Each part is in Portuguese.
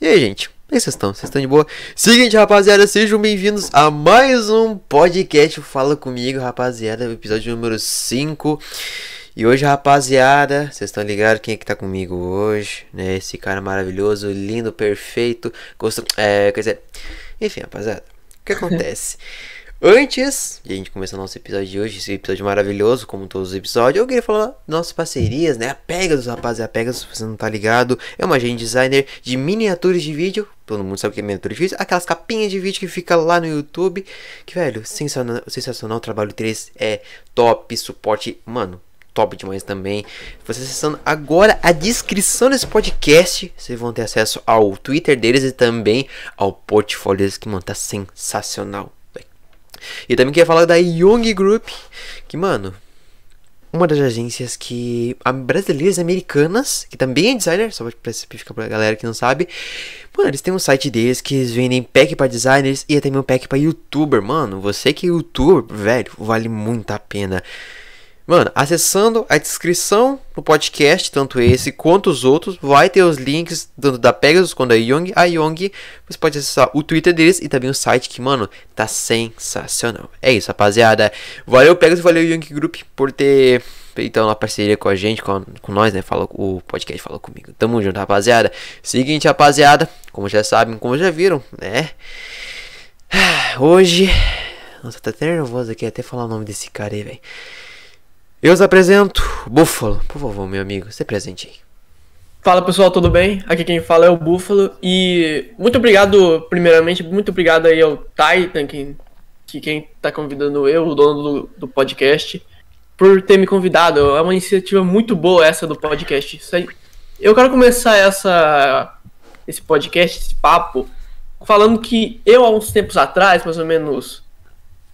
E aí, gente? Como é que vocês estão? Vocês estão de boa? Seguinte, rapaziada, sejam bem-vindos a mais um podcast Fala Comigo, rapaziada, episódio número 5. E hoje, rapaziada, vocês estão ligados quem é que tá comigo hoje, né? Esse cara maravilhoso, lindo, perfeito, gosto... É, quer dizer... Enfim, rapaziada, o que acontece? Antes de a gente começar o nosso episódio de hoje, esse episódio maravilhoso, como todos os episódios, eu queria falar nossas parcerias, né? A Pegasus, rapaziada, a Pegasus, se você não tá ligado, é uma agente designer de miniaturas de vídeo. Todo mundo sabe o que é miniatura de vídeo. Aquelas capinhas de vídeo que fica lá no YouTube. Que, velho, sensacional, sensacional. O trabalho deles é top, suporte, mano, top demais também. Você acessando agora a descrição desse podcast, vocês vão ter acesso ao Twitter deles e também ao portfólio deles, que, mano, tá sensacional. E também queria falar da Young Group, que, mano, uma das agências que. brasileiras americanas, que também é designer, só pra especificar pra galera que não sabe. Mano, eles têm um site deles que eles vendem pack para designers e também um pack para youtuber. Mano, você que é youtuber, velho, vale muito a pena. Mano, acessando a descrição do podcast, tanto esse quanto os outros, vai ter os links tanto da Pegasus quanto da Young. A Young, você pode acessar o Twitter deles e também o site que, mano, tá sensacional. É isso, rapaziada. Valeu Pegasus, valeu Young Group por ter feito uma parceria com a gente, com, com nós, né? Fala, o podcast falou comigo. Tamo junto, rapaziada. Seguinte, rapaziada, como já sabem, como já viram, né? Hoje. Nossa, tá até nervoso aqui até falar o nome desse cara aí, velho. Eu os apresento Búfalo. Por favor, meu amigo, se presente aí. Fala pessoal, tudo bem? Aqui quem fala é o Búfalo e muito obrigado, primeiramente, muito obrigado aí ao Titan, que, que quem tá convidando eu, o dono do, do podcast, por ter me convidado. É uma iniciativa muito boa essa do podcast. Aí, eu quero começar essa esse podcast, esse papo, falando que eu há uns tempos atrás, mais ou menos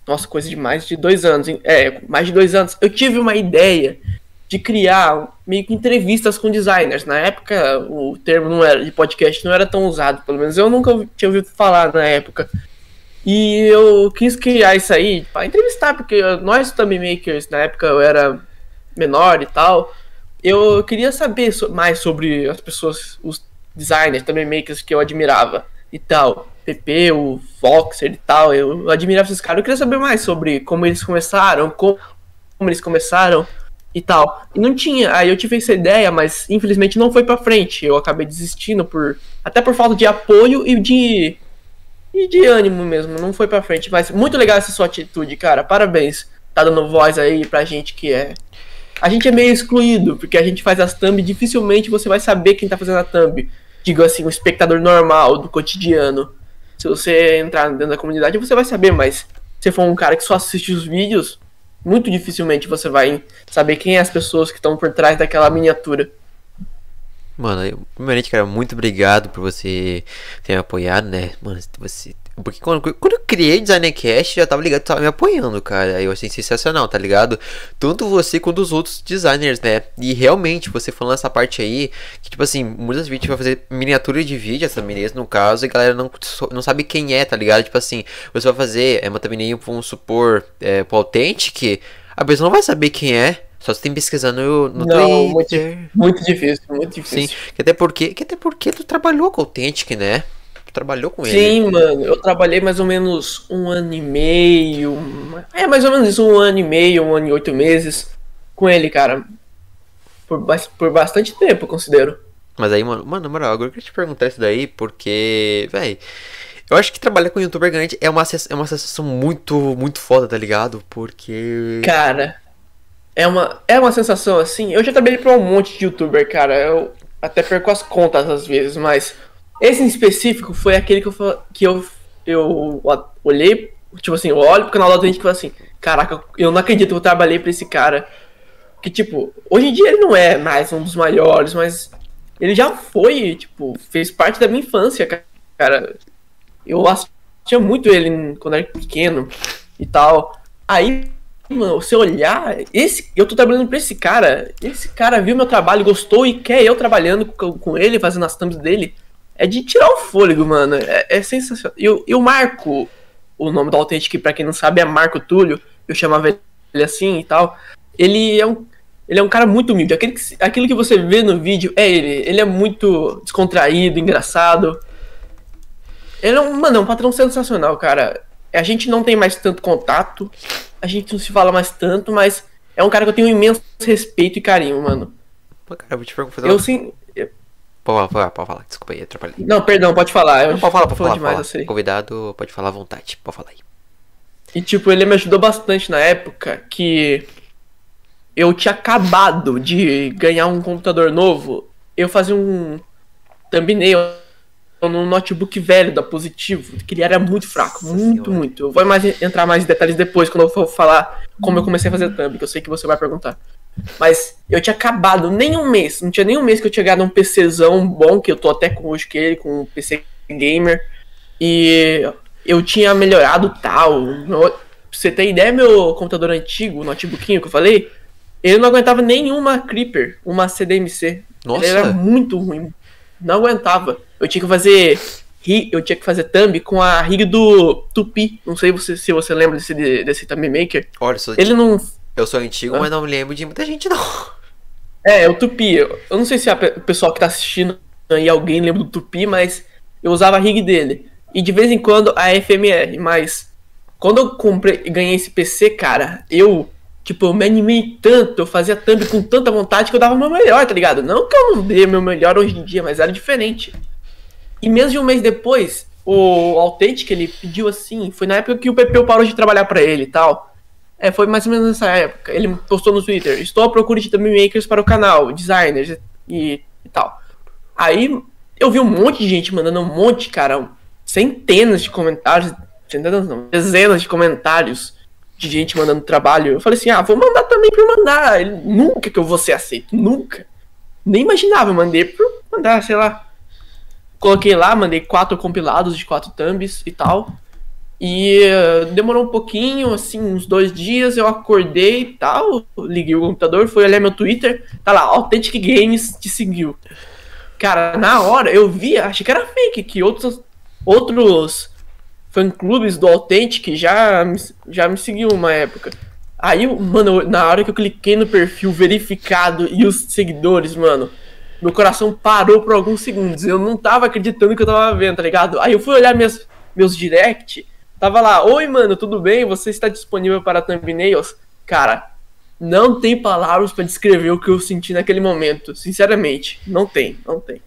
nossa, coisa de mais de dois anos. É, mais de dois anos. Eu tive uma ideia de criar meio que entrevistas com designers. Na época, o termo não era, de podcast não era tão usado, pelo menos eu nunca tinha ouvido falar na época. E eu quis criar isso aí para entrevistar, porque nós thumb makers, na época eu era menor e tal, eu queria saber mais sobre as pessoas, os designers, thumb makers que eu admirava e tal. PP, o Voxer e tal, eu admirava esses caras. Eu queria saber mais sobre como eles começaram, como, como eles começaram e tal. E não tinha, aí eu tive essa ideia, mas infelizmente não foi para frente. Eu acabei desistindo por até por falta de apoio e de e de ânimo mesmo, não foi para frente, mas muito legal essa sua atitude, cara. Parabéns. Tá dando voz aí pra gente que é a gente é meio excluído, porque a gente faz as thumb, dificilmente você vai saber quem tá fazendo a thumb. Digo assim, um espectador normal do cotidiano. Se você entrar dentro da comunidade, você vai saber, mas se for um cara que só assiste os vídeos, muito dificilmente você vai saber quem é as pessoas que estão por trás daquela miniatura. Mano, primeiramente, cara, muito obrigado por você ter me apoiado, né? Mano, você porque quando, quando eu criei Designercast, já tava ligado, tava me apoiando, cara. Eu achei sensacional, tá ligado? Tanto você quanto os outros designers, né? E realmente, você falando essa parte aí, que tipo assim, muitas vezes vai fazer miniatura de vídeo, essa thumbnails no caso, e a galera não, não sabe quem é, tá ligado? Tipo assim, você vai fazer é, uma thumbnail, vamos supor, é, pro Authentic, a pessoa não vai saber quem é. Só você tem pesquisando no, no não, Twitter. Muito, muito difícil, muito difícil. Sim, que até porque, que até porque tu trabalhou com o Authentic, né? Trabalhou com Sim, ele. Sim, mano, eu trabalhei mais ou menos um ano e meio. É, mais ou menos um ano e meio, um ano e oito meses com ele, cara. Por, por bastante tempo, eu considero. Mas aí, mano, mano, na moral, agora eu queria te perguntar isso daí, porque, velho. Eu acho que trabalhar com youtuber grande é uma, é uma sensação muito, muito foda, tá ligado? Porque. Cara, é uma, é uma sensação assim. Eu já trabalhei pra um monte de youtuber, cara. Eu até perco as contas às vezes, mas esse em específico foi aquele que eu, que eu, eu olhei, tipo assim, eu olho pro canal da gente e falo assim, caraca, eu não acredito que eu trabalhei pra esse cara. Que, tipo, hoje em dia ele não é mais um dos maiores, mas ele já foi, tipo, fez parte da minha infância, cara. Eu assistia muito ele quando era pequeno e tal. Aí, mano, você olhar, esse, eu tô trabalhando pra esse cara, esse cara viu meu trabalho, gostou e quer eu trabalhando com, com ele, fazendo as thumbs dele é de tirar o fôlego, mano. É, é sensacional. E eu marco o nome do Authentic, que pra quem não sabe é Marco Túlio. Eu chamava ele assim e tal. Ele é um, ele é um cara muito humilde. Aquele que, aquilo que você vê no vídeo é ele. Ele é muito descontraído, engraçado. Ele é um, mano, é um patrão sensacional, cara. A gente não tem mais tanto contato. A gente não se fala mais tanto, mas é um cara que eu tenho um imenso respeito e carinho, mano. Pô, cara, eu vou te perguntar. Eu sim. Pode falar, pode falar. Desculpa aí, atrapalhei. Não, perdão, pode falar. Eu não, pode falar, pode falar. Demais, falar. Convidado, pode falar à vontade. Pode falar aí. E, tipo, ele me ajudou bastante na época que eu tinha acabado de ganhar um computador novo. Eu fazia um thumbnail num notebook velho da Positivo, que ele era muito fraco, Nossa muito, senhora. muito. Eu vou mais, entrar mais em detalhes depois, quando eu for falar como eu comecei a fazer thumb, que eu sei que você vai perguntar. Mas eu tinha acabado nem um mês, não tinha nem um mês que eu tinha ganhado um PCzão bom, que eu tô até com hoje que ele, com um PC gamer. E eu tinha melhorado tal. pra você ter ideia, meu computador antigo, o notebookinho que eu falei, ele não aguentava nenhuma Creeper, uma CDMC. Nossa. Ele era muito ruim. Não aguentava. Eu tinha que fazer. Eu tinha que fazer thumb com a rig do Tupi. Não sei se, se você lembra desse, desse thumb maker. Olha, ele não eu sou antigo, ah. mas não me lembro de muita gente, não. É, o Tupi. Eu não sei se o pessoal que tá assistindo aí alguém lembra do Tupi, mas eu usava a rig dele. E de vez em quando a FMR, mas quando eu comprei ganhei esse PC, cara, eu, tipo, eu me animei tanto, eu fazia thumb com tanta vontade que eu dava o meu melhor, tá ligado? Não que eu não dê meu melhor hoje em dia, mas era diferente. E menos de um mês depois, o Authentic, ele pediu assim, foi na época que o Pepeu parou de trabalhar para ele e tal. É, foi mais ou menos nessa época. Ele postou no Twitter: Estou à procura de thumb makers para o canal, designers e, e tal. Aí eu vi um monte de gente mandando um monte, cara, centenas de comentários, centenas não, dezenas de comentários de gente mandando trabalho. Eu falei assim: ah, vou mandar também por mandar. Ele, nunca que eu vou ser aceito, nunca. Nem imaginava, eu mandei por mandar, sei lá. Coloquei lá, mandei quatro compilados de quatro thumbs e tal. E uh, demorou um pouquinho, assim, uns dois dias, eu acordei e tal, liguei o computador, fui olhar meu Twitter, tá lá, Authentic Games te seguiu. Cara, na hora eu vi, achei que era fake, que outros, outros fã-clubes do Authentic já, já me seguiu uma época. Aí, mano, na hora que eu cliquei no perfil verificado e os seguidores, mano, meu coração parou por alguns segundos. Eu não tava acreditando que eu tava vendo, tá ligado? Aí eu fui olhar minhas, meus direct, tava lá, oi mano, tudo bem? Você está disponível para thumbnails? Cara, não tem palavras para descrever o que eu senti naquele momento. Sinceramente, não tem, não tem.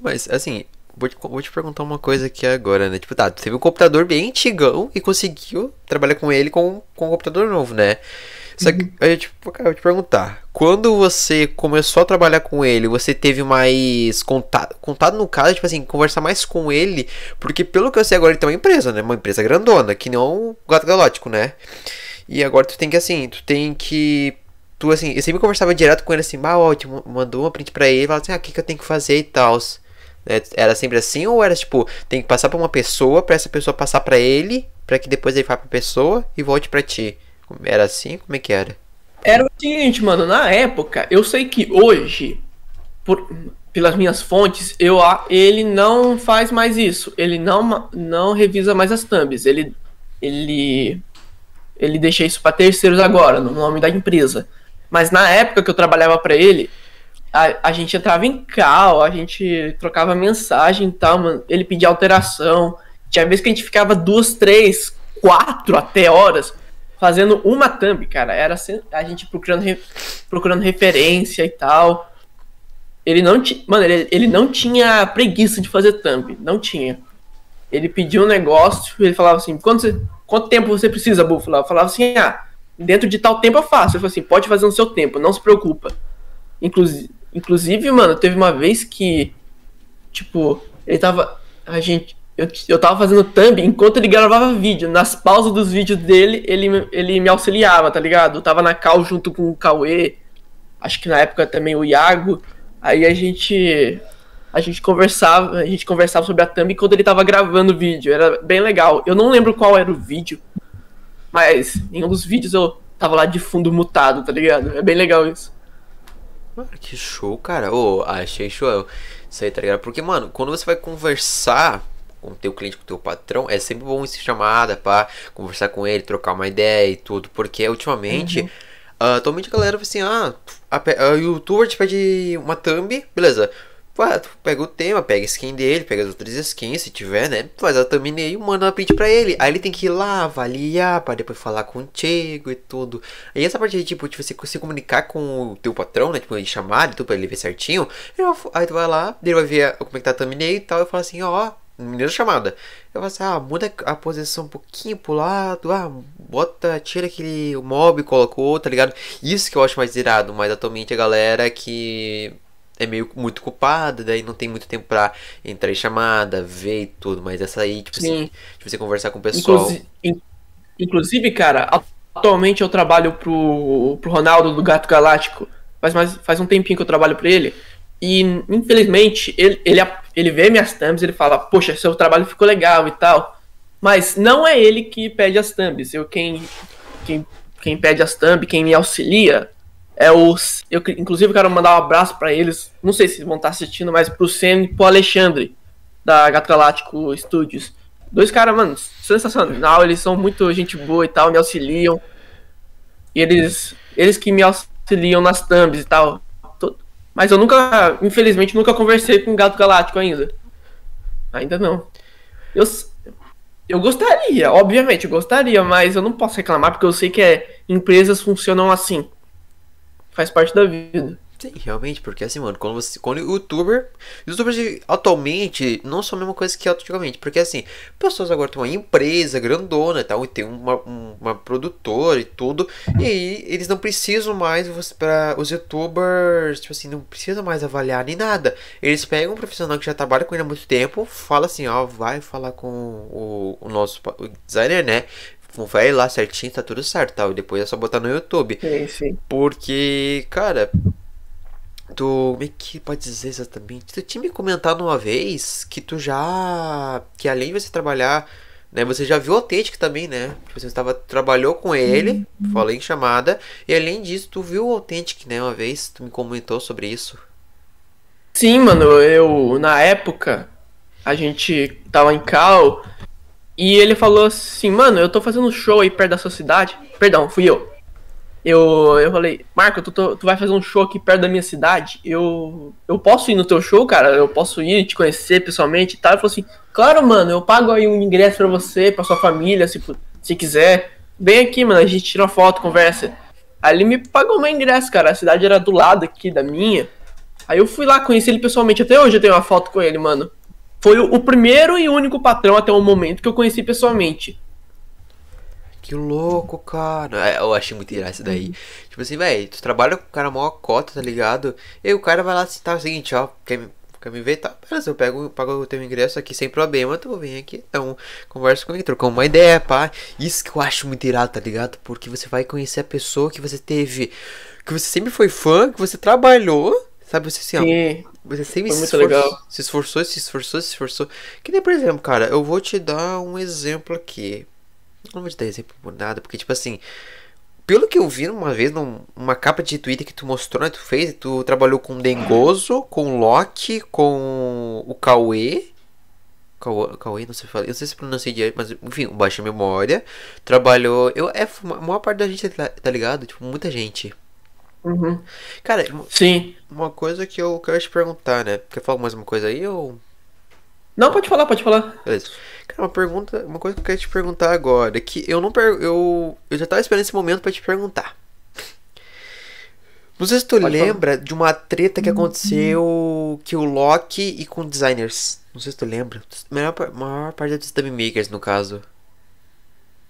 Mas, assim, vou te, vou te perguntar uma coisa aqui agora, né? Tipo, tá, tu teve um computador bem antigão e conseguiu trabalhar com ele com, com um computador novo, né? Só que, eu, tipo, cara, eu te perguntar, quando você começou a trabalhar com ele, você teve mais contato, contato no caso, tipo assim, conversar mais com ele, porque pelo que eu sei agora ele tem uma empresa, né? Uma empresa grandona, que não o Gato Galótico, né? E agora tu tem que, assim, tu tem que tu assim, eu sempre conversava direto com ele assim, ah, ó, te mandou uma print pra ele, falava assim, ah, o que, que eu tenho que fazer e tal. É, era sempre assim ou era tipo, tem que passar pra uma pessoa, pra essa pessoa passar pra ele, pra que depois ele vá pra pessoa e volte pra ti? Era assim? Como é que era? Era o seguinte, mano, na época, eu sei que hoje, por, pelas minhas fontes, eu ele não faz mais isso. Ele não, não revisa mais as thumbs. Ele ele ele deixa isso para terceiros agora, no nome da empresa. Mas na época que eu trabalhava para ele, a, a gente entrava em cal, a gente trocava mensagem e tal, mano. Ele pedia alteração. Tinha vezes que a gente ficava duas, três, quatro até horas fazendo uma thumb, cara. Era a gente procurando, procurando referência e tal. Ele não. Mano, ele, ele não tinha preguiça de fazer thumb. Não tinha. Ele pediu um negócio, ele falava assim: quanto, você, quanto tempo você precisa, Buffalo? Eu falava assim: ah, dentro de tal tempo eu faço. Ele falou assim: pode fazer no seu tempo, não se preocupa. Inclusive, Inclusive, mano, teve uma vez que, tipo, ele tava. A gente. Eu, eu tava fazendo thumb enquanto ele gravava vídeo. Nas pausas dos vídeos dele, ele, ele me auxiliava, tá ligado? Eu tava na cal junto com o Cauê. Acho que na época também o Iago. Aí a gente. A gente conversava, a gente conversava sobre a thumb enquanto ele tava gravando o vídeo. Era bem legal. Eu não lembro qual era o vídeo. Mas em um dos vídeos eu tava lá de fundo mutado, tá ligado? É bem legal isso. Mano, que show, cara. Ô, oh, achei show. Isso aí, tá ligado? Porque, mano, quando você vai conversar com o teu cliente, com o teu patrão, é sempre bom esse chamada pra conversar com ele, trocar uma ideia e tudo. Porque ultimamente, uhum. uh, atualmente a galera assim, ah, a, a youtuber te pede uma thumb, beleza. Tu pega o tema, pega a skin dele, pega as outras skins, se tiver, né? Tu faz a thumbnail e manda uma print pra ele. Aí ele tem que ir lá, avaliar, pra depois falar contigo e tudo. Aí essa parte de, tipo, de você se comunicar com o teu patrão, né? Tipo, ele chamar e tudo, pra ele ver certinho. Aí tu vai lá, ele vai ver como é que tá a thumbnail e tal. E fala assim, ó, menina chamada. Eu falo assim, ah, muda a posição um pouquinho pro lado, ah, bota, tira aquele mob, colocou, tá ligado? Isso que eu acho mais irado, mas atualmente a galera que é meio muito culpada, daí não tem muito tempo pra entrar em chamada, ver e tudo, mas essa aí, tipo assim, Sim. assim, de você conversar com o pessoal. Inclusive, inclusive, cara, atualmente eu trabalho pro, pro Ronaldo do Gato Galáctico. Faz, mais, faz um tempinho que eu trabalho pra ele. E infelizmente, ele, ele, ele vê minhas thumbs ele fala, poxa, seu trabalho ficou legal e tal. Mas não é ele que pede as thumbs. Eu quem, quem, quem pede as thumbs, quem me auxilia, é os. Eu, inclusive, quero mandar um abraço para eles. Não sei se vão estar assistindo, mas pro Senna e pro Alexandre, da Gato Galáctico Studios. Dois caras, mano, sensacional. Eles são muito gente boa e tal, me auxiliam. E eles, eles que me auxiliam nas thumbs e tal. Mas eu nunca, infelizmente, nunca conversei com o Gato Galáctico ainda. Ainda não. Eu, eu gostaria, obviamente, eu gostaria, mas eu não posso reclamar porque eu sei que é, empresas funcionam assim faz parte da vida. Sim, realmente, porque assim, mano, quando você. Quando o youtuber. Youtubers atualmente não são a mesma coisa que antigamente. Porque assim, pessoas agora têm uma empresa grandona e tal, e tem uma, uma produtora e tudo. E aí eles não precisam mais para os youtubers, tipo assim, não precisam mais avaliar nem nada. Eles pegam um profissional que já trabalha com ele há muito tempo, fala assim, ó, vai falar com o, o nosso o designer, né? vai lá certinho, tá tudo certo, tal. E depois é só botar no YouTube. Sim, sim. Porque, cara, tu. Como é que pode dizer exatamente? Tu tinha me comentado uma vez que tu já. Que além de você trabalhar né? Você já viu o Authentic também, né? Tipo, você estava, trabalhou com ele, uhum. falei em chamada, e além disso, tu viu o Authentic, né? Uma vez, tu me comentou sobre isso. Sim, mano, eu, na época, a gente tava em Cal, e ele falou assim, mano, eu tô fazendo um show aí perto da sua cidade. Perdão, fui eu. Eu, eu falei, Marco, tu, tu, vai fazer um show aqui perto da minha cidade? Eu, eu posso ir no teu show, cara? Eu posso ir te conhecer pessoalmente e tal? Ele falou assim, claro, mano, eu pago aí um ingresso pra você, pra sua família, se, se quiser. Vem aqui, mano, a gente tira uma foto, conversa. Aí ele me pagou meu ingresso, cara. A cidade era do lado aqui da minha. Aí eu fui lá conhecer ele pessoalmente. Até hoje eu tenho uma foto com ele, mano. Foi o, o primeiro e único patrão até o momento que eu conheci pessoalmente. Que louco, cara. É, eu achei muito irado isso daí. Uhum. Tipo assim, velho, tu trabalha com o cara maior cota, tá ligado? E o cara vai lá assim, tá, é o seguinte, ó, quer me, quer me ver? Tá, beleza, eu pego, pago o teu ingresso aqui sem problema, tu vem aqui, então, conversa comigo, trocamos uma ideia, pá. Isso que eu acho muito irado, tá ligado? Porque você vai conhecer a pessoa que você teve, que você sempre foi fã, que você trabalhou, sabe? Você assim, Sim. ó, você sempre se esforçou, se esforçou, se esforçou, se esforçou. Que nem, por exemplo, cara, eu vou te dar um exemplo aqui. Não vou te dar exemplo por nada, porque, tipo assim, pelo que eu vi uma vez numa capa de Twitter que tu mostrou, né? Tu fez, tu trabalhou com o Dengoso, com o Loki, com o Cauê. Cauê, não sei falar, eu não sei se pronunciei direito, mas enfim, o Baixa Memória. Trabalhou. Eu, é, a maior parte da gente, tá, tá ligado? Tipo, muita gente. Uhum. Cara, sim. Uma coisa que eu quero te perguntar, né? Quer falar mais uma coisa aí ou. Não, pode falar, pode falar. Beleza. Cara, uma pergunta, uma coisa que eu quero te perguntar agora, é que eu não per... eu eu já tava esperando esse momento para te perguntar. Não sei se tu pode lembra falar. de uma treta que aconteceu que o Loki e com designers. Não sei se tu lembra. A maior, maior parte dos dummy makers, no caso.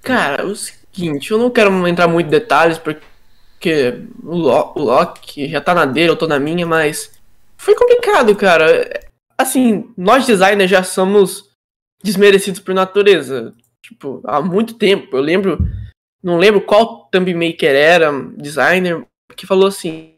Cara, o seguinte, eu não quero entrar muito em detalhes porque o, Lo o Loki já tá na dele, eu tô na minha, mas foi complicado, cara. Assim, nós designers já somos desmerecidos por natureza. Tipo, há muito tempo. Eu lembro, não lembro qual thumb maker era, designer, que falou assim: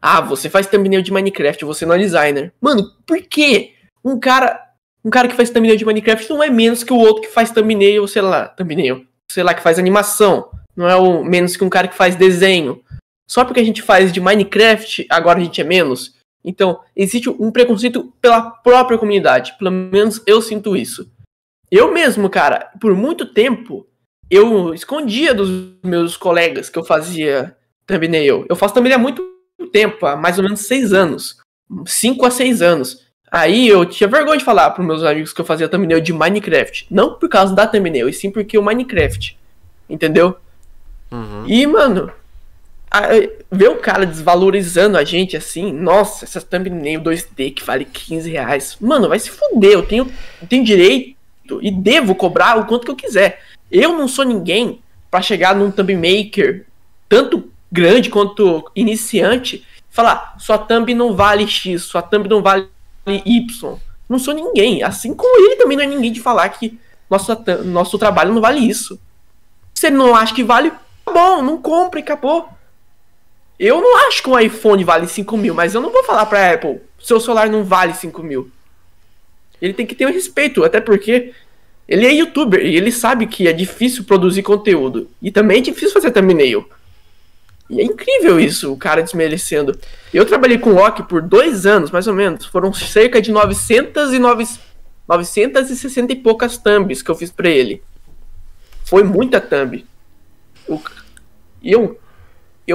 "Ah, você faz thumbnail de Minecraft, você não é designer". Mano, por quê? Um cara, um cara que faz thumbnail de Minecraft não é menos que o outro que faz thumbnail, sei lá, thumbnail, sei lá que faz animação. Não é o menos que um cara que faz desenho. Só porque a gente faz de Minecraft, agora a gente é menos. Então, existe um preconceito pela própria comunidade. Pelo menos eu sinto isso. Eu mesmo, cara, por muito tempo, eu escondia dos meus colegas que eu fazia thumbnail. Eu faço thumbnail há muito tempo, há mais ou menos seis anos. Cinco a seis anos. Aí eu tinha vergonha de falar para meus amigos que eu fazia thumbnail de Minecraft. Não por causa da thumbnail, e sim porque o Minecraft. Entendeu? Uhum. E, mano, ver o cara desvalorizando a gente assim, nossa, essa thumbnail 2D que vale 15 reais. Mano, vai se fuder, eu tenho, tenho direito e devo cobrar o quanto que eu quiser. Eu não sou ninguém para chegar num thumb maker, tanto grande quanto iniciante, falar, sua thumb não vale X, sua thumb não vale Y. Não sou ninguém. Assim como ele também não é ninguém de falar que nosso, nosso trabalho não vale isso. Se ele não acha que vale, tá bom, não compre, acabou. Eu não acho que um iPhone vale 5 mil, mas eu não vou falar pra Apple, seu celular não vale 5 mil. Ele tem que ter um respeito, até porque ele é youtuber e ele sabe que é difícil produzir conteúdo. E também é difícil fazer thumbnail. E é incrível isso, o cara desmerecendo. Eu trabalhei com o Loki por dois anos, mais ou menos. Foram cerca de 900 e 960 e poucas thumbs que eu fiz pra ele. Foi muita thumb. E eu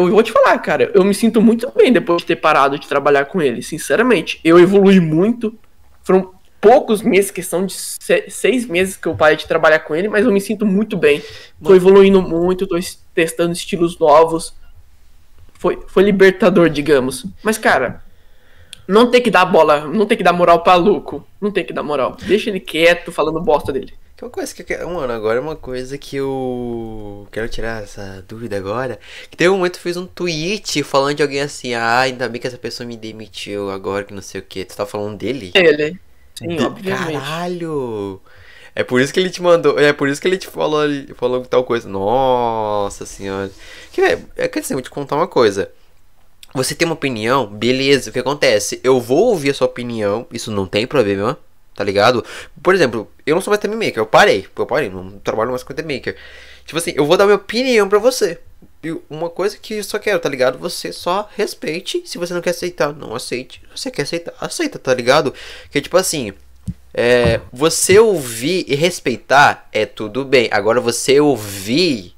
eu vou te falar, cara, eu me sinto muito bem depois de ter parado de trabalhar com ele, sinceramente. Eu evolui muito. Foram poucos meses, questão de seis meses que eu parei de trabalhar com ele, mas eu me sinto muito bem. Tô evoluindo muito, tô testando estilos novos. Foi, foi libertador, digamos. Mas, cara, não tem que dar bola, não tem que dar moral pra Luco. Não tem que dar moral. Deixa ele quieto, falando bosta dele. Que uma coisa que eu Mano, agora é uma coisa que eu quero tirar essa dúvida agora. Que teve um momento que eu fiz um tweet falando de alguém assim, ah, ainda bem que essa pessoa me demitiu agora que não sei o que. Tu tá falando dele? Ele. Sim, de... obviamente. Caralho! É por isso que ele te mandou. É por isso que ele te falou, falou tal coisa. Nossa senhora. Que, é, é que assim, vou te contar uma coisa. Você tem uma opinião, beleza, o que acontece? Eu vou ouvir a sua opinião, isso não tem problema tá ligado? Por exemplo, eu não sou mais time maker, eu parei, eu parei, não trabalho mais com time maker. Tipo assim, eu vou dar minha opinião pra você. E uma coisa que eu só quero, tá ligado? Você só respeite. Se você não quer aceitar, não aceite. Se você quer aceitar, aceita, tá ligado? Que tipo assim, é, você ouvir e respeitar é tudo bem. Agora você ouvir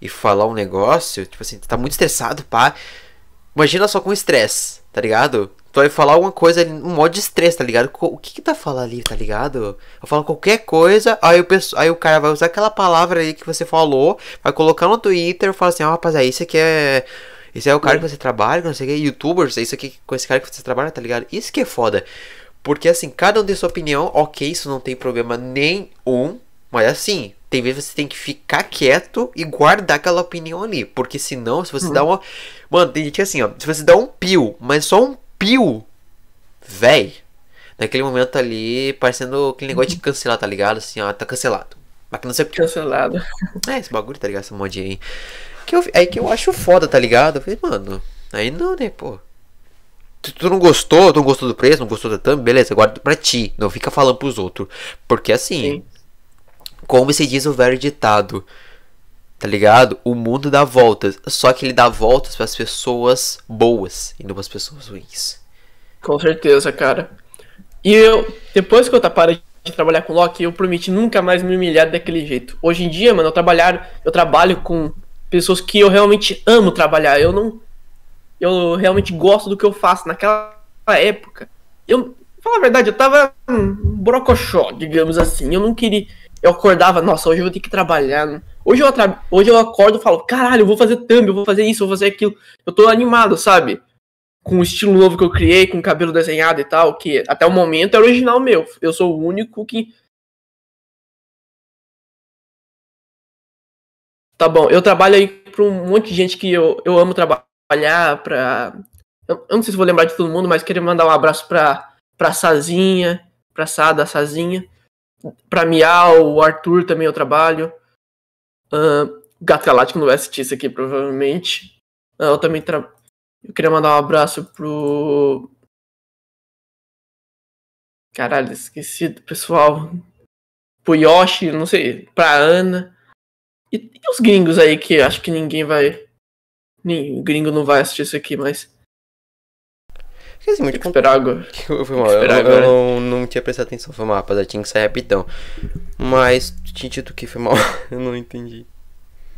e falar um negócio, tipo assim, tá muito estressado, pá. Imagina só com estresse, tá ligado? Tu vai falar alguma coisa um modo de estresse, tá ligado? O que que tá falando ali, tá ligado? Eu falo qualquer coisa, aí o, aí o cara vai usar aquela palavra aí que você falou, vai colocar no Twitter e fala assim, ó, oh, rapaziada, isso aqui é. Esse é o cara que você trabalha, não sei o que, youtubers, é isso aqui com esse cara que você trabalha, tá ligado? Isso que é foda. Porque assim, cada um tem sua opinião, ok, isso não tem problema nenhum, mas assim, tem vezes você tem que ficar quieto e guardar aquela opinião ali. Porque senão, se você uhum. dá uma. Mano, tem gente assim, ó. Se você dá um pio, mas só um pio, véi. Naquele momento ali, parecendo aquele negócio de uhum. cancelar, tá ligado? Assim, ó, tá cancelado. Mas que não sei Cancelado. É, esse bagulho, tá ligado? Essa modinha aí. Que eu, aí que eu acho foda, tá ligado? Eu falei, mano, aí não, né, pô. Tu, tu não gostou, tu não gostou do preço, não gostou da thumb, beleza, guarda pra ti. Não fica falando pros outros. Porque assim, Sim. como se diz o velho ditado, tá ligado? O mundo dá voltas. Só que ele dá voltas para as pessoas boas e não para as pessoas ruins. Com certeza, cara. E eu, depois que eu parei de trabalhar com Loki, eu prometi nunca mais me humilhar daquele jeito. Hoje em dia, mano, eu trabalhar, eu trabalho com pessoas que eu realmente amo trabalhar. Eu não eu realmente gosto do que eu faço naquela época. Eu, falar a verdade, eu tava um brocochó, digamos assim. Eu não queria eu acordava, nossa, hoje eu vou ter que trabalhar. Hoje eu, hoje eu acordo e falo, caralho, eu vou fazer thumb, eu vou fazer isso, eu vou fazer aquilo. Eu tô animado, sabe? Com o estilo novo que eu criei, com o cabelo desenhado e tal, que até o momento é original meu. Eu sou o único que. Tá bom, eu trabalho aí pra um monte de gente que eu, eu amo trabalhar, pra. Eu, eu não sei se vou lembrar de todo mundo, mas queria mandar um abraço pra, pra Sazinha, pra Sada, Sazinha Pra Miau, o Arthur também eu trabalho. Uh, Gato Galáctico não vai assistir isso aqui, provavelmente. Uh, eu também tra... Eu queria mandar um abraço pro. Caralho, esqueci do pessoal. Pro Yoshi, não sei, pra Ana. E, e os gringos aí que acho que ninguém vai. Nem, gringo não vai assistir isso aqui, mas. Porque assim, muito esperar agora. Eu, foi mal, eu, eu, não, não tinha prestado atenção, foi mal, rapaziada, tinha que sair rapidão. Mas, tinha dito que foi mal, eu não entendi.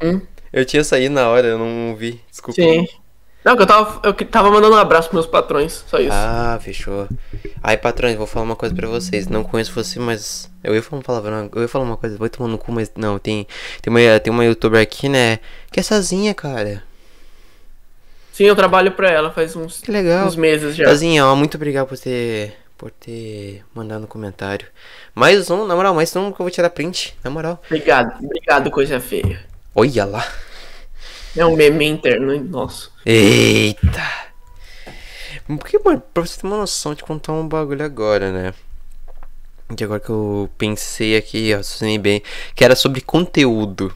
Hum? Eu tinha saído na hora, eu não vi, desculpa. Sim. Não, que eu tava, eu tava mandando um abraço pros meus patrões, só isso. Ah, fechou. Aí, patrões, vou falar uma coisa pra vocês. Não conheço você, mas. Eu ia falar uma palavra, eu ia falar uma coisa, vou tomar no cu, mas não, tem. Tem uma, tem uma youtuber aqui, né? Que é sozinha, cara. Sim, eu trabalho pra ela faz uns, que legal. uns meses já. Tazinha, ó, muito obrigado por ter, por ter mandado no comentário. Mais um, na moral, mais um que eu vou tirar print, na moral. Obrigado, obrigado, coisa feia. Olha lá. É um meme interno nosso. Eita. Porque, mano, pra você ter uma noção de contar um bagulho agora, né? De agora que eu pensei aqui, ó, bem, que era sobre conteúdo.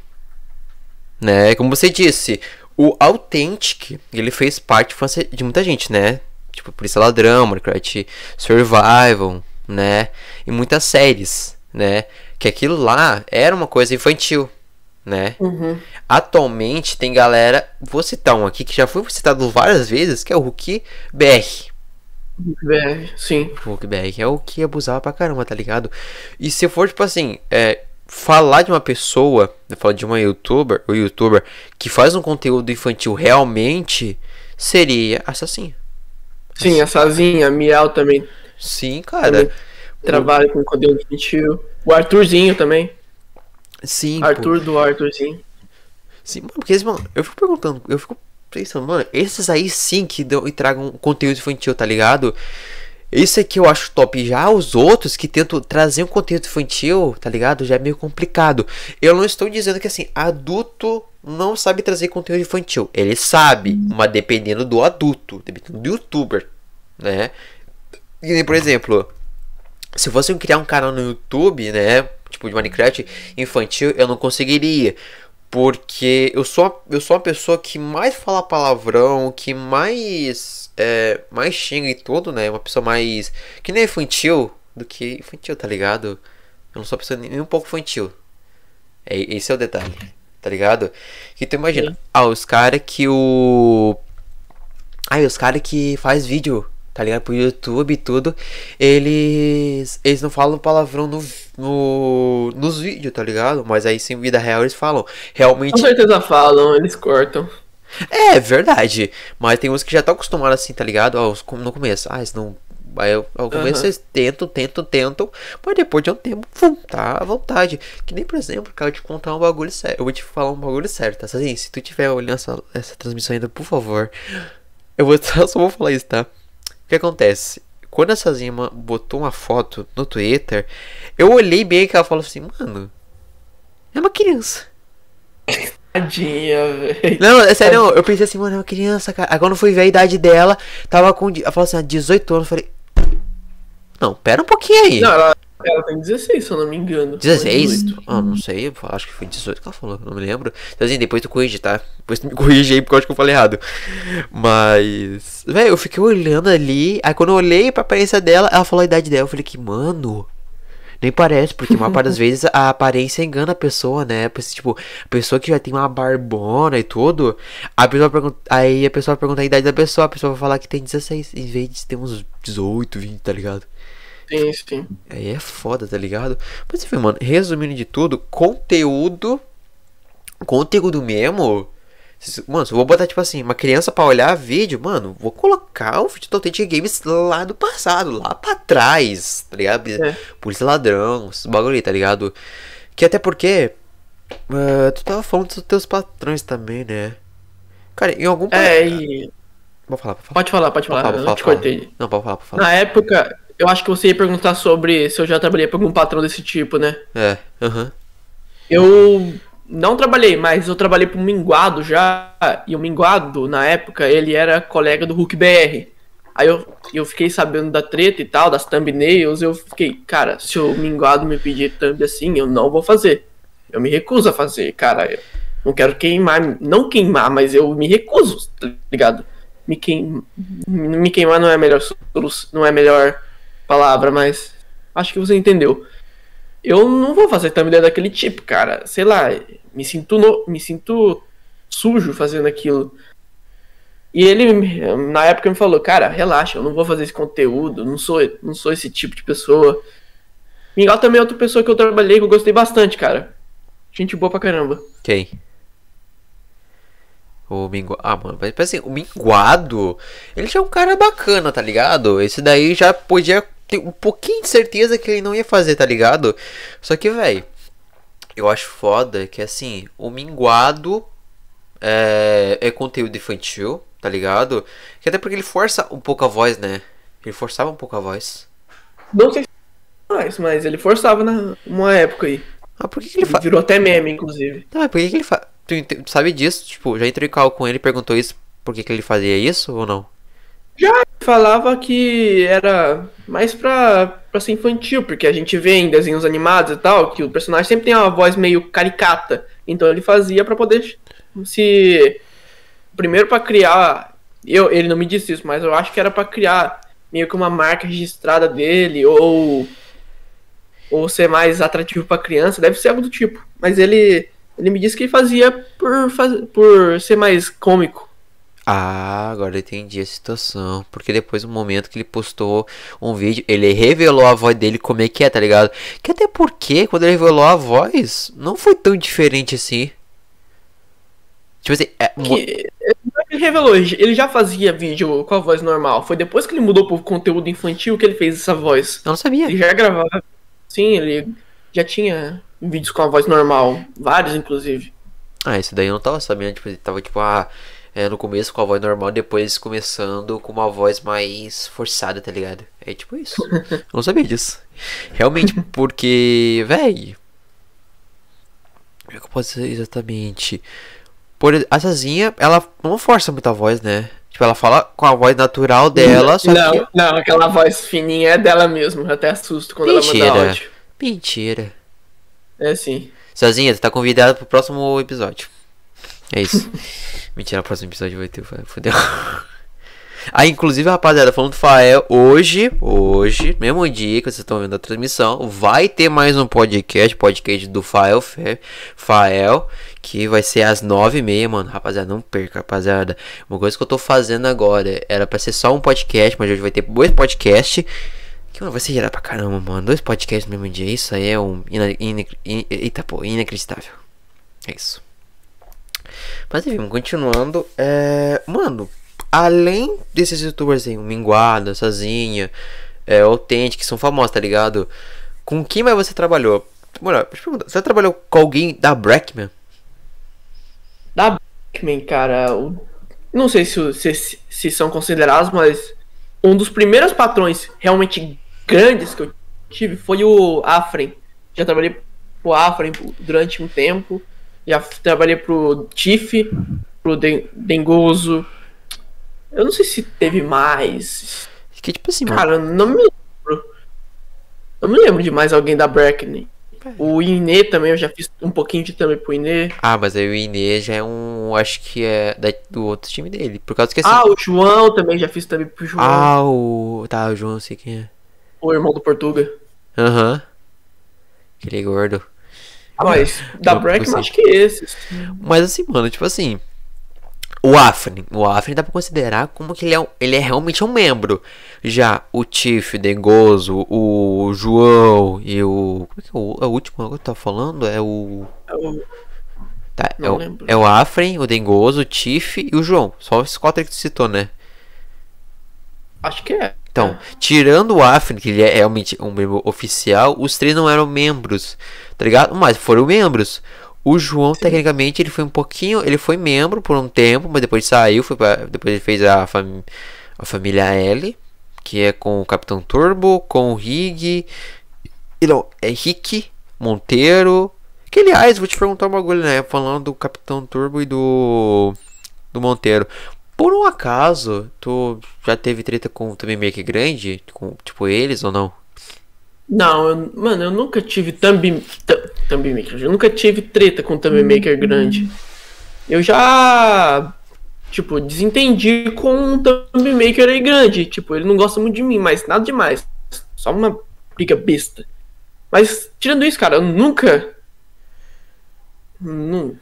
Né? Como você disse, o Authentic, ele fez parte de muita gente, né? Tipo, Polícia Ladrão, Minecraft Survival, né? E muitas séries, né? Que aquilo lá era uma coisa infantil, né? Uhum. Atualmente tem galera, vou citar um aqui que já foi citado várias vezes, que é o Hulk BR. BR, sim. O Hulk BR é o que abusava pra caramba, tá ligado? E se for, tipo assim, é, falar de uma pessoa, falar de uma youtuber, ou youtuber que faz um conteúdo infantil realmente seria assassino. Sim, assassina, Miau também. Sim, cara. Também trabalha com conteúdo infantil. O Arthurzinho também. Sim. Arthur pô. do Arthurzinho. Sim, mano, porque mano, eu fico perguntando, eu fico pensando, mano, esses aí sim que dão, e tragam conteúdo infantil, tá ligado? Isso aqui eu acho top. Já os outros que tentam trazer um conteúdo infantil, tá ligado? Já é meio complicado. Eu não estou dizendo que assim, adulto não sabe trazer conteúdo infantil. Ele sabe, mas dependendo do adulto, dependendo do youtuber, né? E por exemplo, se fosse criar um canal no YouTube, né? Tipo de Minecraft infantil, eu não conseguiria. Porque eu sou, eu sou uma pessoa que mais fala palavrão, que mais é, mais xinga e tudo, né? Uma pessoa mais. que nem infantil, do que infantil, tá ligado? Eu não sou uma pessoa nem um pouco infantil. É, esse é o detalhe, tá ligado? Que tu imagina, Sim. ah, os caras que o. Ai, os caras que faz vídeo, tá ligado? Pro YouTube e tudo, eles. Eles não falam palavrão no, no, nos vídeos, tá ligado? Mas aí sim, vida real, eles falam. Com Realmente. certeza falam, eles cortam. É, verdade. Mas tem uns que já estão acostumados assim, tá ligado? No começo. Ah, se não. Aí eu- ao começo Aham. eles tentam, tentam, tentam. Mas depois de um tempo, fum, tá à vontade. Que nem, por exemplo, cara, eu te contar um bagulho sério. Eu vou te falar um bagulho sério, tá? Assim, se tu tiver olhando essa, essa transmissão ainda, por favor. Eu vou, eu só vou falar isso, tá? O que acontece? Quando essa Zima botou uma foto no Twitter, eu olhei bem que ela falou assim, mano. É uma criança. Tadinha, velho. Não, é sério, eu pensei assim, mano, é uma criança, cara. Aí quando eu fui ver a idade dela, tava com. Ela falou assim, ah, 18 anos. Eu falei. Não, pera um pouquinho aí. Não, ela, ela tem 16, se eu não me engano. 16? Ou 18. Ah, não sei, acho que foi 18 que ela falou, não me lembro. Então, assim, depois tu corrige, tá? Depois tu me corrige aí, porque eu acho que eu falei errado. Mas. Velho, eu fiquei olhando ali. Aí quando eu olhei pra aparência dela, ela falou a idade dela. Eu falei que, mano. Nem parece, porque a maior parte das vezes a aparência engana a pessoa, né? Porque, Tipo, a pessoa que já tem uma barbona e tudo, a pessoa pergunta, aí a pessoa pergunta a idade da pessoa, a pessoa vai falar que tem 16, em vez de ter uns 18, 20, tá ligado? Sim, sim. Aí é foda, tá ligado? Mas enfim, mano, resumindo de tudo, conteúdo. Conteúdo mesmo. Mano, se eu vou botar, tipo assim, uma criança pra olhar vídeo, mano, vou colocar o vídeo do Authentic Games lá do passado, lá pra trás, tá ligado? É. Polícia ladrão, esses bagulho tá ligado? Que até porque. ah, tu tava falando dos teus patrões também, né? Cara, em algum É, e. Vou falar, vou falar. Pode falar, pode falar. Fala, eu fala, te fala. cortei. Não, pode falar, pode falar. Na época, eu acho que você ia perguntar sobre se eu já trabalhei pra algum patrão desse tipo, né? É, aham. Eu não trabalhei, mas eu trabalhei pro Minguado já. E o Minguado, na época, ele era colega do Hulk BR. Aí eu, eu fiquei sabendo da treta e tal, das thumbnails. Eu fiquei, cara, se o Minguado me pedir thumb assim, eu não vou fazer. Eu me recuso a fazer, cara. Eu não quero queimar, não queimar, mas eu me recuso, tá ligado? Me, queim, me queimar não é a melhor, não é a melhor palavra, mas acho que você entendeu. Eu não vou fazer thumbnail daquele tipo, cara. Sei lá, me sinto, no- me sinto sujo fazendo aquilo. E ele, na época, me falou, cara, relaxa, eu não vou fazer esse conteúdo, não sou, não sou esse tipo de pessoa. Mingau também é outra pessoa que eu trabalhei que eu gostei bastante, cara. Gente boa pra caramba. Quem? O Minguado. Ah, mano, mas assim, o Minguado, ele já é um cara bacana, tá ligado? Esse daí já podia ter um pouquinho de certeza que ele não ia fazer, tá ligado? Só que, velho, eu acho foda que assim, o Minguado é, é conteúdo infantil, tá ligado? Que até porque ele força um pouco a voz, né? Ele forçava um pouco a voz. Não sei se mais, mas ele forçava na uma época aí. Ah, por que, que ele faz? Virou até meme, inclusive. Mas por que, que ele faz? Tu, tu sabe disso? Tipo, já entrei em call com ele e perguntou isso, por que, que ele fazia isso ou não? Falava que era mais pra, pra ser infantil, porque a gente vê em desenhos animados e tal, que o personagem sempre tem uma voz meio caricata. Então ele fazia pra poder se. Primeiro pra criar. Eu, ele não me disse isso, mas eu acho que era pra criar meio que uma marca registrada dele, ou. Ou ser mais atrativo pra criança, deve ser algo do tipo. Mas ele. Ele me disse que ele fazia por, por ser mais cômico. Ah, agora eu entendi a situação. Porque depois do momento que ele postou um vídeo, ele revelou a voz dele como é que é, tá ligado? Que até porque, quando ele revelou a voz, não foi tão diferente assim. Tipo assim, é, que ele revelou, ele já fazia vídeo com a voz normal. Foi depois que ele mudou pro conteúdo infantil que ele fez essa voz. eu não sabia. Ele já gravava. Sim, ele já tinha vídeos com a voz normal. Vários, inclusive. Ah, isso daí eu não tava sabendo. Tipo, ele tava tipo, ah, é, no começo com a voz normal, depois começando com uma voz mais forçada, tá ligado? É tipo isso. eu não sabia disso. Realmente, porque, véi. Como é que eu posso dizer exatamente? Por, a Zazinha, ela não força muito a voz, né? Tipo, ela fala com a voz natural dela, só não, que. não, aquela voz fininha é dela mesmo. Eu até assusto quando ela Mentira. manda áudio. Mentira. É sim. Zazinha, você tá convidada pro próximo episódio. É isso. Mentira, no próximo episódio vai ter. vai- Fudeu. Ah, inclusive, rapaziada, falando do Fael, hoje, hoje, mesmo dia que vocês estão vendo a transmissão, vai ter mais um podcast, podcast do Fael Fael, que vai ser às nove e meia, mano. Rapaziada, não perca, rapaziada. Uma coisa que eu tô fazendo agora era pra ser só um podcast, mas hoje vai ter dois podcasts. Que mano, vai ser gerar pra caramba, mano. Dois podcasts no mesmo dia. Isso aí é um. Ina, ina, eita, pô, inacreditável. É isso. Mas enfim, continuando. É. Mano, além desses youtubers aí, o Minguado, Sozinha, é, Tente, que são famosos, tá ligado? Com quem mais você trabalhou? Mano, deixa eu perguntar, você trabalhou com alguém da Brackman? Da Brackman, cara, não sei se, se, se são considerados, mas um dos primeiros patrões realmente grandes que eu tive foi o Afren. Já trabalhei pro Afren durante um tempo. Já trabalhei pro Tiff, pro Dengoso. Eu não sei se teve mais. Que tipo assim, Cara, mano. não me lembro. Não me lembro de mais alguém da Brackney. O Inê também, eu já fiz um pouquinho de também pro Inê. Ah, mas aí o Inê já é um. Acho que é da, do outro time dele. Por causa que assim. Ah, o João também, já fiz também pro João. Ah, o. Tá, o João, sei quem é. O irmão do Portuga. Aham. Uhum. Aquele gordo. Mas da Brackman acho que é esse. Mas assim, mano, tipo assim. O Afrin, o Afrin dá pra considerar como que ele é, ele é realmente um membro. Já o Tiff, o Dengoso, o João e o. Como é que é o, é o último que eu tava falando? É o. É o. Tá, é o, é o Afrin, o Dengoso, o Tiff e o João. Só esses quatro que tu citou, né? Acho que é. Então, tirando o Afrin, que ele é realmente um membro oficial, os três não eram membros, tá ligado? Mas foram membros. O João, tecnicamente, ele foi um pouquinho. Ele foi membro por um tempo, mas depois saiu. Foi pra, depois ele fez a, fam, a família L, que é com o Capitão Turbo, com o Rig. Não, é Rick Monteiro. Que aliás, vou te perguntar uma coisa, né? Falando do Capitão Turbo e do. Do Monteiro. Por um acaso, tu já teve treta com também meio que grande? Com, tipo eles ou não? Não, eu, mano, eu nunca tive thumb, thumb maker. Eu nunca tive treta com thumb maker grande. Eu já, tipo, desentendi com um thumb maker aí grande. Tipo, ele não gosta muito de mim, mas nada demais. Só uma briga besta. Mas, tirando isso, cara, eu nunca. Não.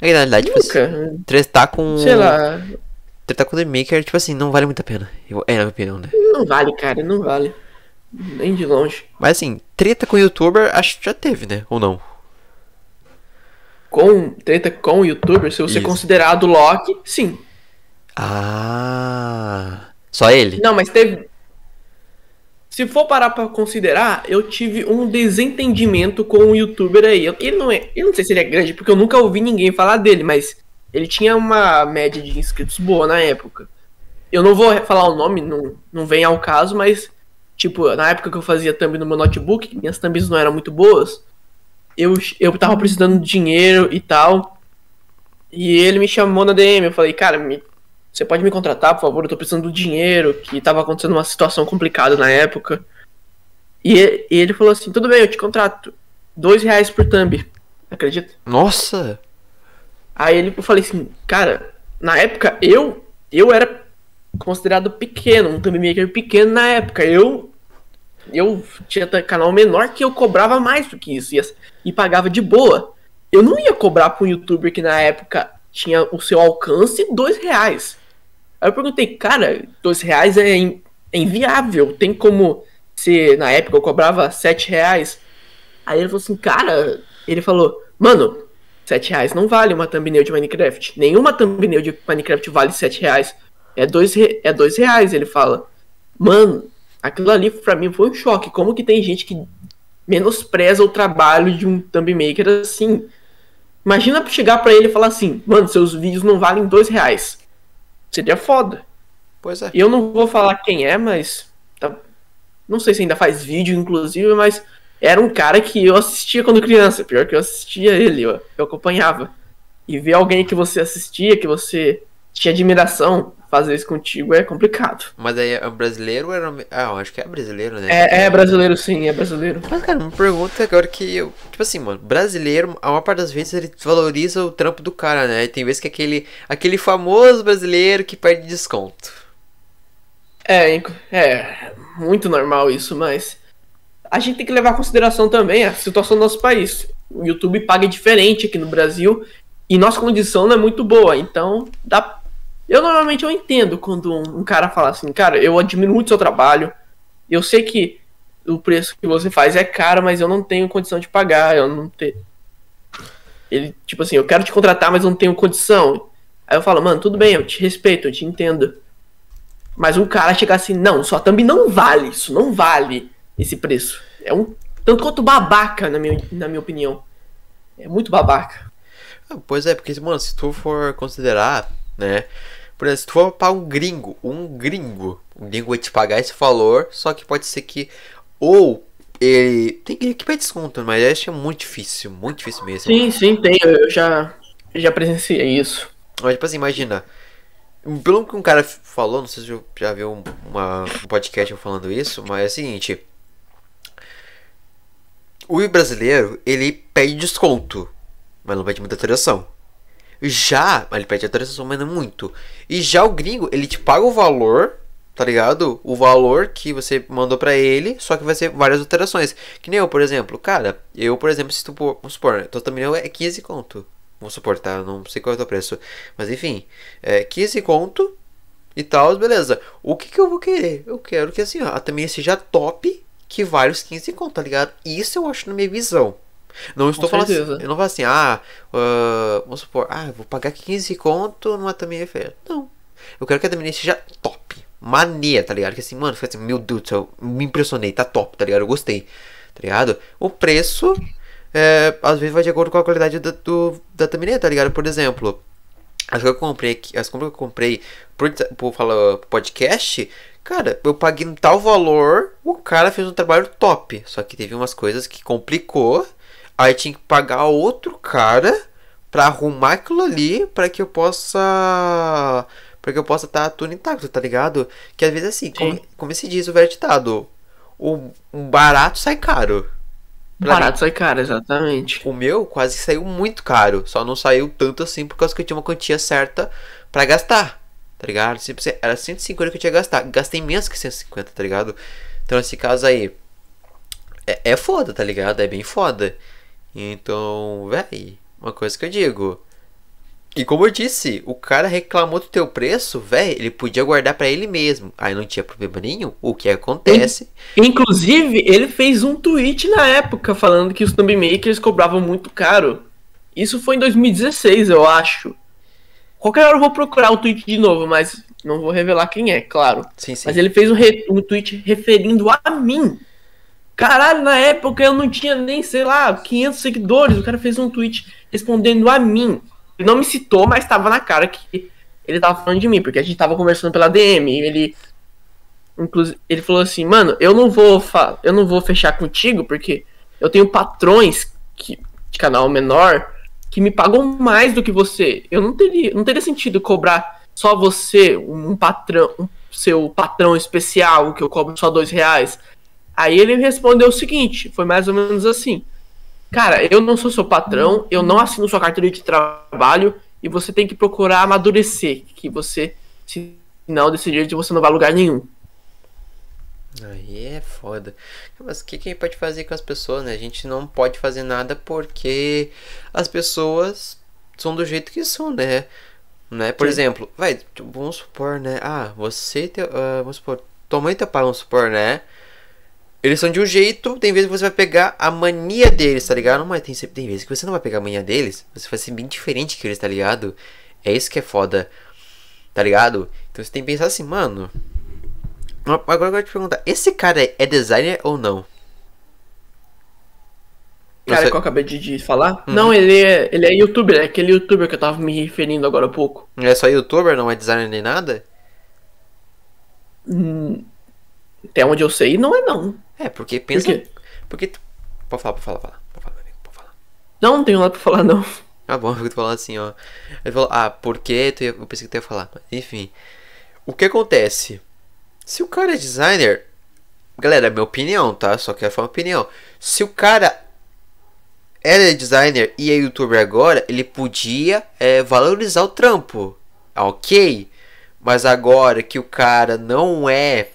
É, na verdade, tipo. Assim, tretar com. Sei lá. Tretar com o The Maker, tipo assim, não vale muito a pena. É, na minha opinião, né? Não vale, cara, não vale. Nem de longe. Mas assim, treta com youtuber, acho que já teve, né? Ou não? Com treta com youtuber, se você Isso. considerado Loki, sim. Ah. Só ele? Não, mas teve. Se for parar pra considerar, eu tive um desentendimento com um youtuber aí. Ele não é. Eu não sei se ele é grande, porque eu nunca ouvi ninguém falar dele, mas ele tinha uma média de inscritos boa na época. Eu não vou falar o nome, não, não vem ao caso, mas Tipo, na época que eu fazia thumb no meu notebook, minhas thumbs não eram muito boas, eu, eu tava precisando de dinheiro e tal. E ele me chamou na DM, eu falei, cara, me, você pode me contratar, por favor? Eu tô precisando do dinheiro, que tava acontecendo uma situação complicada na época. E, ele falou assim, tudo bem, eu te contrato. Dois reais por thumb. Acredita? Nossa! Aí ele, eu falei assim, cara, na época eu eu era considerado pequeno, um thumb maker pequeno na época. Eu eu tinha canal menor que eu cobrava mais do que isso e, e pagava de boa. Eu não ia cobrar para um youtuber que na época tinha o seu alcance dois reais. Aí eu perguntei, cara, dois reais é, in, é inviável. Tem como se na época eu cobrava sete reais? Aí ele falou assim, cara, ele falou, mano, sete reais não vale uma thumbnail de Minecraft. Nenhuma thumbnail de Minecraft vale sete reais. É dois, é dois reais, ele fala. Mano, aquilo ali pra mim foi um choque. Como que tem gente que menospreza o trabalho de um thumb maker assim? Imagina chegar para ele e falar assim, mano, seus vídeos não valem dois reais. Seria foda. Pois é. E eu não vou falar quem é, mas. Tá... Não sei se ainda faz vídeo, inclusive, mas era um cara que eu assistia quando criança. Pior que eu assistia ele, eu, eu acompanhava. E ver alguém que você assistia, que você tinha admiração, fazer isso contigo é complicado. Mas aí é brasileiro ou era. Ah, acho que é brasileiro, né? É, é brasileiro sim, é brasileiro. Mas, cara, uma pergunta agora que eu. Tipo assim, mano, brasileiro, a maior parte das vezes ele valoriza o trampo do cara, né? Tem vezes que é aquele, aquele famoso brasileiro que perde desconto. É, é muito normal isso, mas a gente tem que levar em consideração também a situação do nosso país. O YouTube paga diferente aqui no Brasil e nossa condição não é muito boa, então dá. Eu normalmente eu entendo quando um, um cara fala assim, cara, eu admiro muito seu trabalho, eu sei que o preço que você faz é caro, mas eu não tenho condição de pagar, eu não tenho. Ele, tipo assim, eu quero te contratar, mas eu não tenho condição. Aí eu falo, mano, tudo bem, eu te respeito, eu te entendo. Mas um cara chegar assim, não, sua thumb não vale, isso não vale esse preço. É um tanto quanto babaca, na minha, na minha opinião. É muito babaca. Ah, Pois é, porque, mano, se tu for considerar, né? Por exemplo, se tu for para um gringo, um gringo, um gringo vai te pagar esse valor, só que pode ser que. Ou ele. Tem que pede desconto, mas eu acho muito difícil, muito difícil mesmo. Sim, sim, tem. Eu já, já presenciei isso. Mas, tipo assim, imagina. Pelo que um cara falou, não sei se você já viu um, uma, um podcast falando isso, mas é o seguinte. O brasileiro, ele pede desconto, mas não pede muita alteração. Já, ele pede alteração, mas não muito. E já o gringo, ele te paga o valor, tá ligado? O valor que você mandou pra ele, só que vai ser várias alterações. Que nem eu, por exemplo. Cara, eu, por exemplo, se tu, vamos supor, então também é 15 conto. Vamos supor, tá? Não sei qual é o teu preço. Mas enfim, é 15 conto e tal, beleza. O que que eu vou querer? Eu quero que assim, ó, também seja top que vale os 15 conto, tá ligado? Isso eu acho na minha visão. Não estou falando assim, eu não falo assim, ah, ah, vamos supor, ah, vou pagar 15 conto numa também feia. Não. Eu quero que a thumbnail seja top. Mania, tá ligado? Que assim, mano, fica assim, meu Deus do céu, me impressionei, tá top, tá ligado? Eu gostei, tá ligado? O preço, é, às vezes vai de acordo com a qualidade do, do, da thumbnail, tá ligado? Por exemplo, as que eu comprei as compras que eu comprei por, por falar podcast, cara, eu paguei um tal valor, o cara fez um trabalho top. Só que teve umas coisas que complicou, aí tinha que pagar outro cara pra arrumar aquilo ali pra que eu possa. Pra que eu possa estar tudo intacto, tá ligado? Que às vezes assim, como, como se diz o velho ditado, o, o barato sai caro. Pra mim, Barato sai caro, exatamente. o meu quase saiu muito caro. Só não saiu tanto assim por causa que eu tinha uma quantia certa pra gastar. Tá ligado? Era 150 que eu tinha que gastar. Gastei menos que 150, tá ligado? Então nesse caso aí. É, é foda, tá ligado? É bem foda. Então, véi, uma coisa que eu digo. E como eu disse, o cara reclamou do teu preço, véi, ele podia guardar pra ele mesmo. Aí não tinha problema nenhum. O que acontece? Inclusive, ele fez um tweet na época falando que os thumb makers cobravam muito caro. Isso foi em 2016, eu acho. Qualquer hora eu vou procurar o tweet de novo, mas não vou revelar quem é, claro. Sim, sim. Mas ele fez um, um tweet referindo a mim. Caralho, na época eu não tinha nem, sei lá, 500 seguidores. O cara fez um tweet respondendo a mim. Ele não me citou, mas tava na cara que ele tava falando de mim, porque a gente tava conversando pela DM. Ele, inclusive, ele falou assim, mano, eu não vou, eu não vou fechar contigo porque eu tenho patrões que, de canal menor que me pagam mais do que você. Eu não teria, não teria sentido cobrar só você, um patrão, um seu patrão especial, que eu cobro só dois reais. Aí ele respondeu o seguinte, foi mais ou menos assim. Cara, eu não sou seu patrão, eu não assino sua carteira de trabalho e você tem que procurar amadurecer, que você, se não decidir, você não vai a lugar nenhum. Aí é foda. Mas o que, que a gente pode fazer com as pessoas, né? A gente não pode fazer nada porque as pessoas são do jeito que são, né? né? Por Sim. exemplo, vai, vamos supor, né? Ah, você, e teu, ah, vamos supor, tua mãe e teu pai, vamos supor, né? Eles são de um jeito, tem vezes que você vai pegar a mania deles, tá ligado? Mas tem, tem vezes que você não vai pegar a mania deles, você vai ser bem diferente que eles, tá ligado? É isso que é foda, tá ligado? Então você tem que pensar assim, mano. Agora eu vou te perguntar, esse cara é designer ou não? Cara, Você- que eu acabei de, falar? Não, ele é, ele é youtuber, é aquele youtuber que eu tava me referindo agora há pouco. É só youtuber, não é designer nem nada? Hum, até onde eu sei, não é não. É, porque pensa. quê? Porque. Pode falar, pode falar, pode falar, pode falar, meu amigo, pode falar. Não, não tenho nada pra falar não. Ah, bom, eu tô falando assim, ó. Ele falou, ah, porque tu ia, eu pensei que tu ia falar. Enfim. O que acontece? Se o cara é designer. Galera, é minha opinião, tá? Só quero falar uma opinião. Se o cara era designer e é youtuber agora, ele podia é, valorizar o trampo. Ok? Mas agora que o cara não é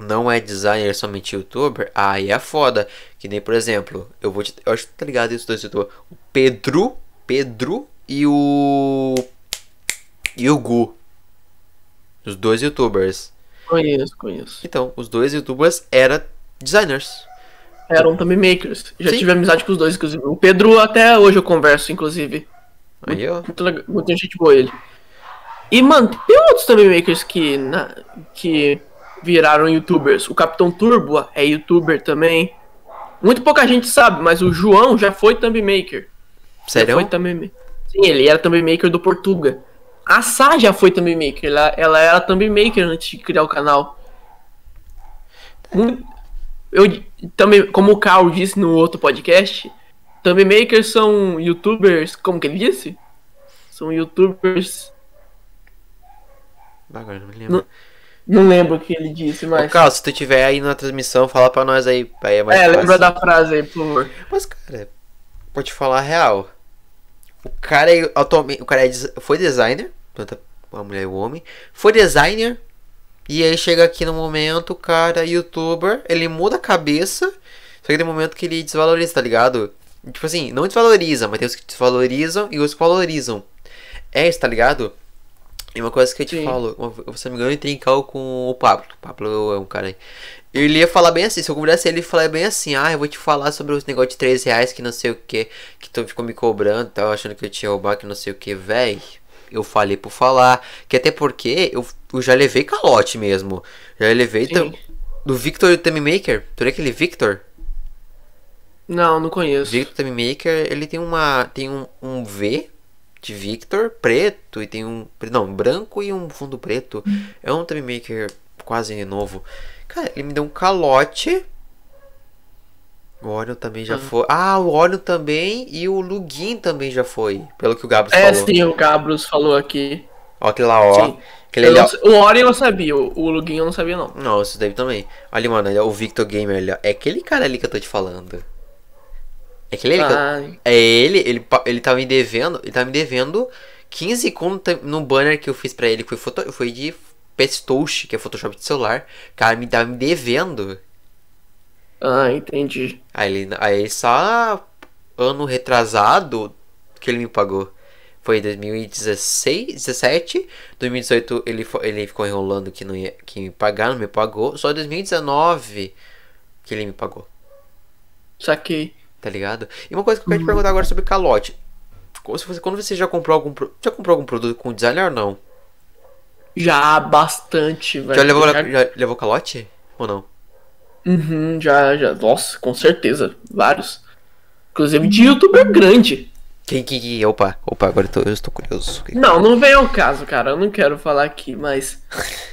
não é designer, somente youtuber, aí é foda. Que nem, por exemplo, eu vou te. Eu acho que tá ligado isso dois youtubers. O Pedro. Pedro e o. E o Gu. Os dois youtubers. Conheço, conheço. Então, os dois youtubers eram designers. Eram também makers. Já Sim. tive amizade com os dois, inclusive. O Pedro até hoje eu converso, inclusive. Aí, ó. Muito, legal, muito gente boa ele. E, mano, tem outros também makers que, na- que viraram youtubers. O Capitão Turbo é youtuber também. Muito pouca gente sabe, mas o João já foi thumb maker. Já Sério? foi thumb Sim, ele era thumb maker do Portuga. A Sá já foi thumb maker. Ela, ela era thumb maker antes de criar o canal. Eu também, como o Carl disse no outro podcast, thumb makers são youtubers, como que ele disse? São youtubers. Agora não me lembro. Não lembro o que ele disse, Ô, mas. Carlos, se tu tiver aí na transmissão, fala pra nós aí. aí é mais é, lembra da frase aí, por favor. Mas, cara, vou te falar a real. O cara é, atualmente, o cara é foi designer, tanto a mulher e o homem, foi designer, e aí chega aqui no momento, o cara é youtuber, ele muda a cabeça, só que tem um momento que ele desvaloriza, tá ligado? Tipo assim, não desvaloriza, mas tem os que desvalorizam e os que valorizam. É isso, tá ligado? E uma coisa que eu te Sim. falo, não me entrei em cal com o Pablo. O Pablo é um cara aí. Ele ia falar bem assim, se eu convidasse ele, ele falar bem assim, ah, eu vou te falar sobre os negócios de 3 reais que não sei o que, que tu ficou me cobrando, tava achando que eu tinha roubar, que não sei o que, véi. Eu falei por falar, que até porque eu, eu já levei calote mesmo. Já levei tam- do Victor Thumb Maker. Tu é aquele Victor? Não, não conheço. Victor Thumb Maker, ele tem uma tem um, um V de Victor preto e tem um não branco e um fundo preto. É um Thumb Maker quase novo. Cara, ele me deu um calote. O Orion também já Ah. foi. Ah, o Orion também e o Lugin também já foi. Pelo que o Gabs É, falou. sim, o Gabros falou aqui. Ó, aquele lá, ó. Sim. Aquele ali, ó. o Ori eu sabia, o, o Lugin eu não sabia, não. Não, isso daí também. Ali, mano, ali, ó, o Victor Gamer ali, ó. É aquele cara ali que eu tô te falando. É que eu... Ah, É ele, ele, pa- ele tá me devendo, ele tá me devendo 15 conto no banner que eu fiz pra ele, que foi, foto, foi de Petouche, que é Photoshop de celular. Cara, me tá me devendo. ah, entendi. Aí ele, aí só ano retrasado que ele me pagou. Foi 2016, 17, 2018 ele, ele ficou enrolando que não ia que me pagar, não me pagou. Só 2019 que ele me pagou. Saquei. Tá ligado? E uma coisa que eu quero te perguntar agora sobre calote. Como se você- Quando você já comprou algum já comprou algum produto com designer ou não? Já bastante, velho. Já levou, Já- já levou calote? Ou não? Uhum, já, já. Nossa, com certeza. Vários. Inclusive de youtuber grande. Quem que. que- Opa, opa, agora eu, tô, eu estou curioso. Não, não vem ao caso, cara. Eu não quero falar aqui, mas.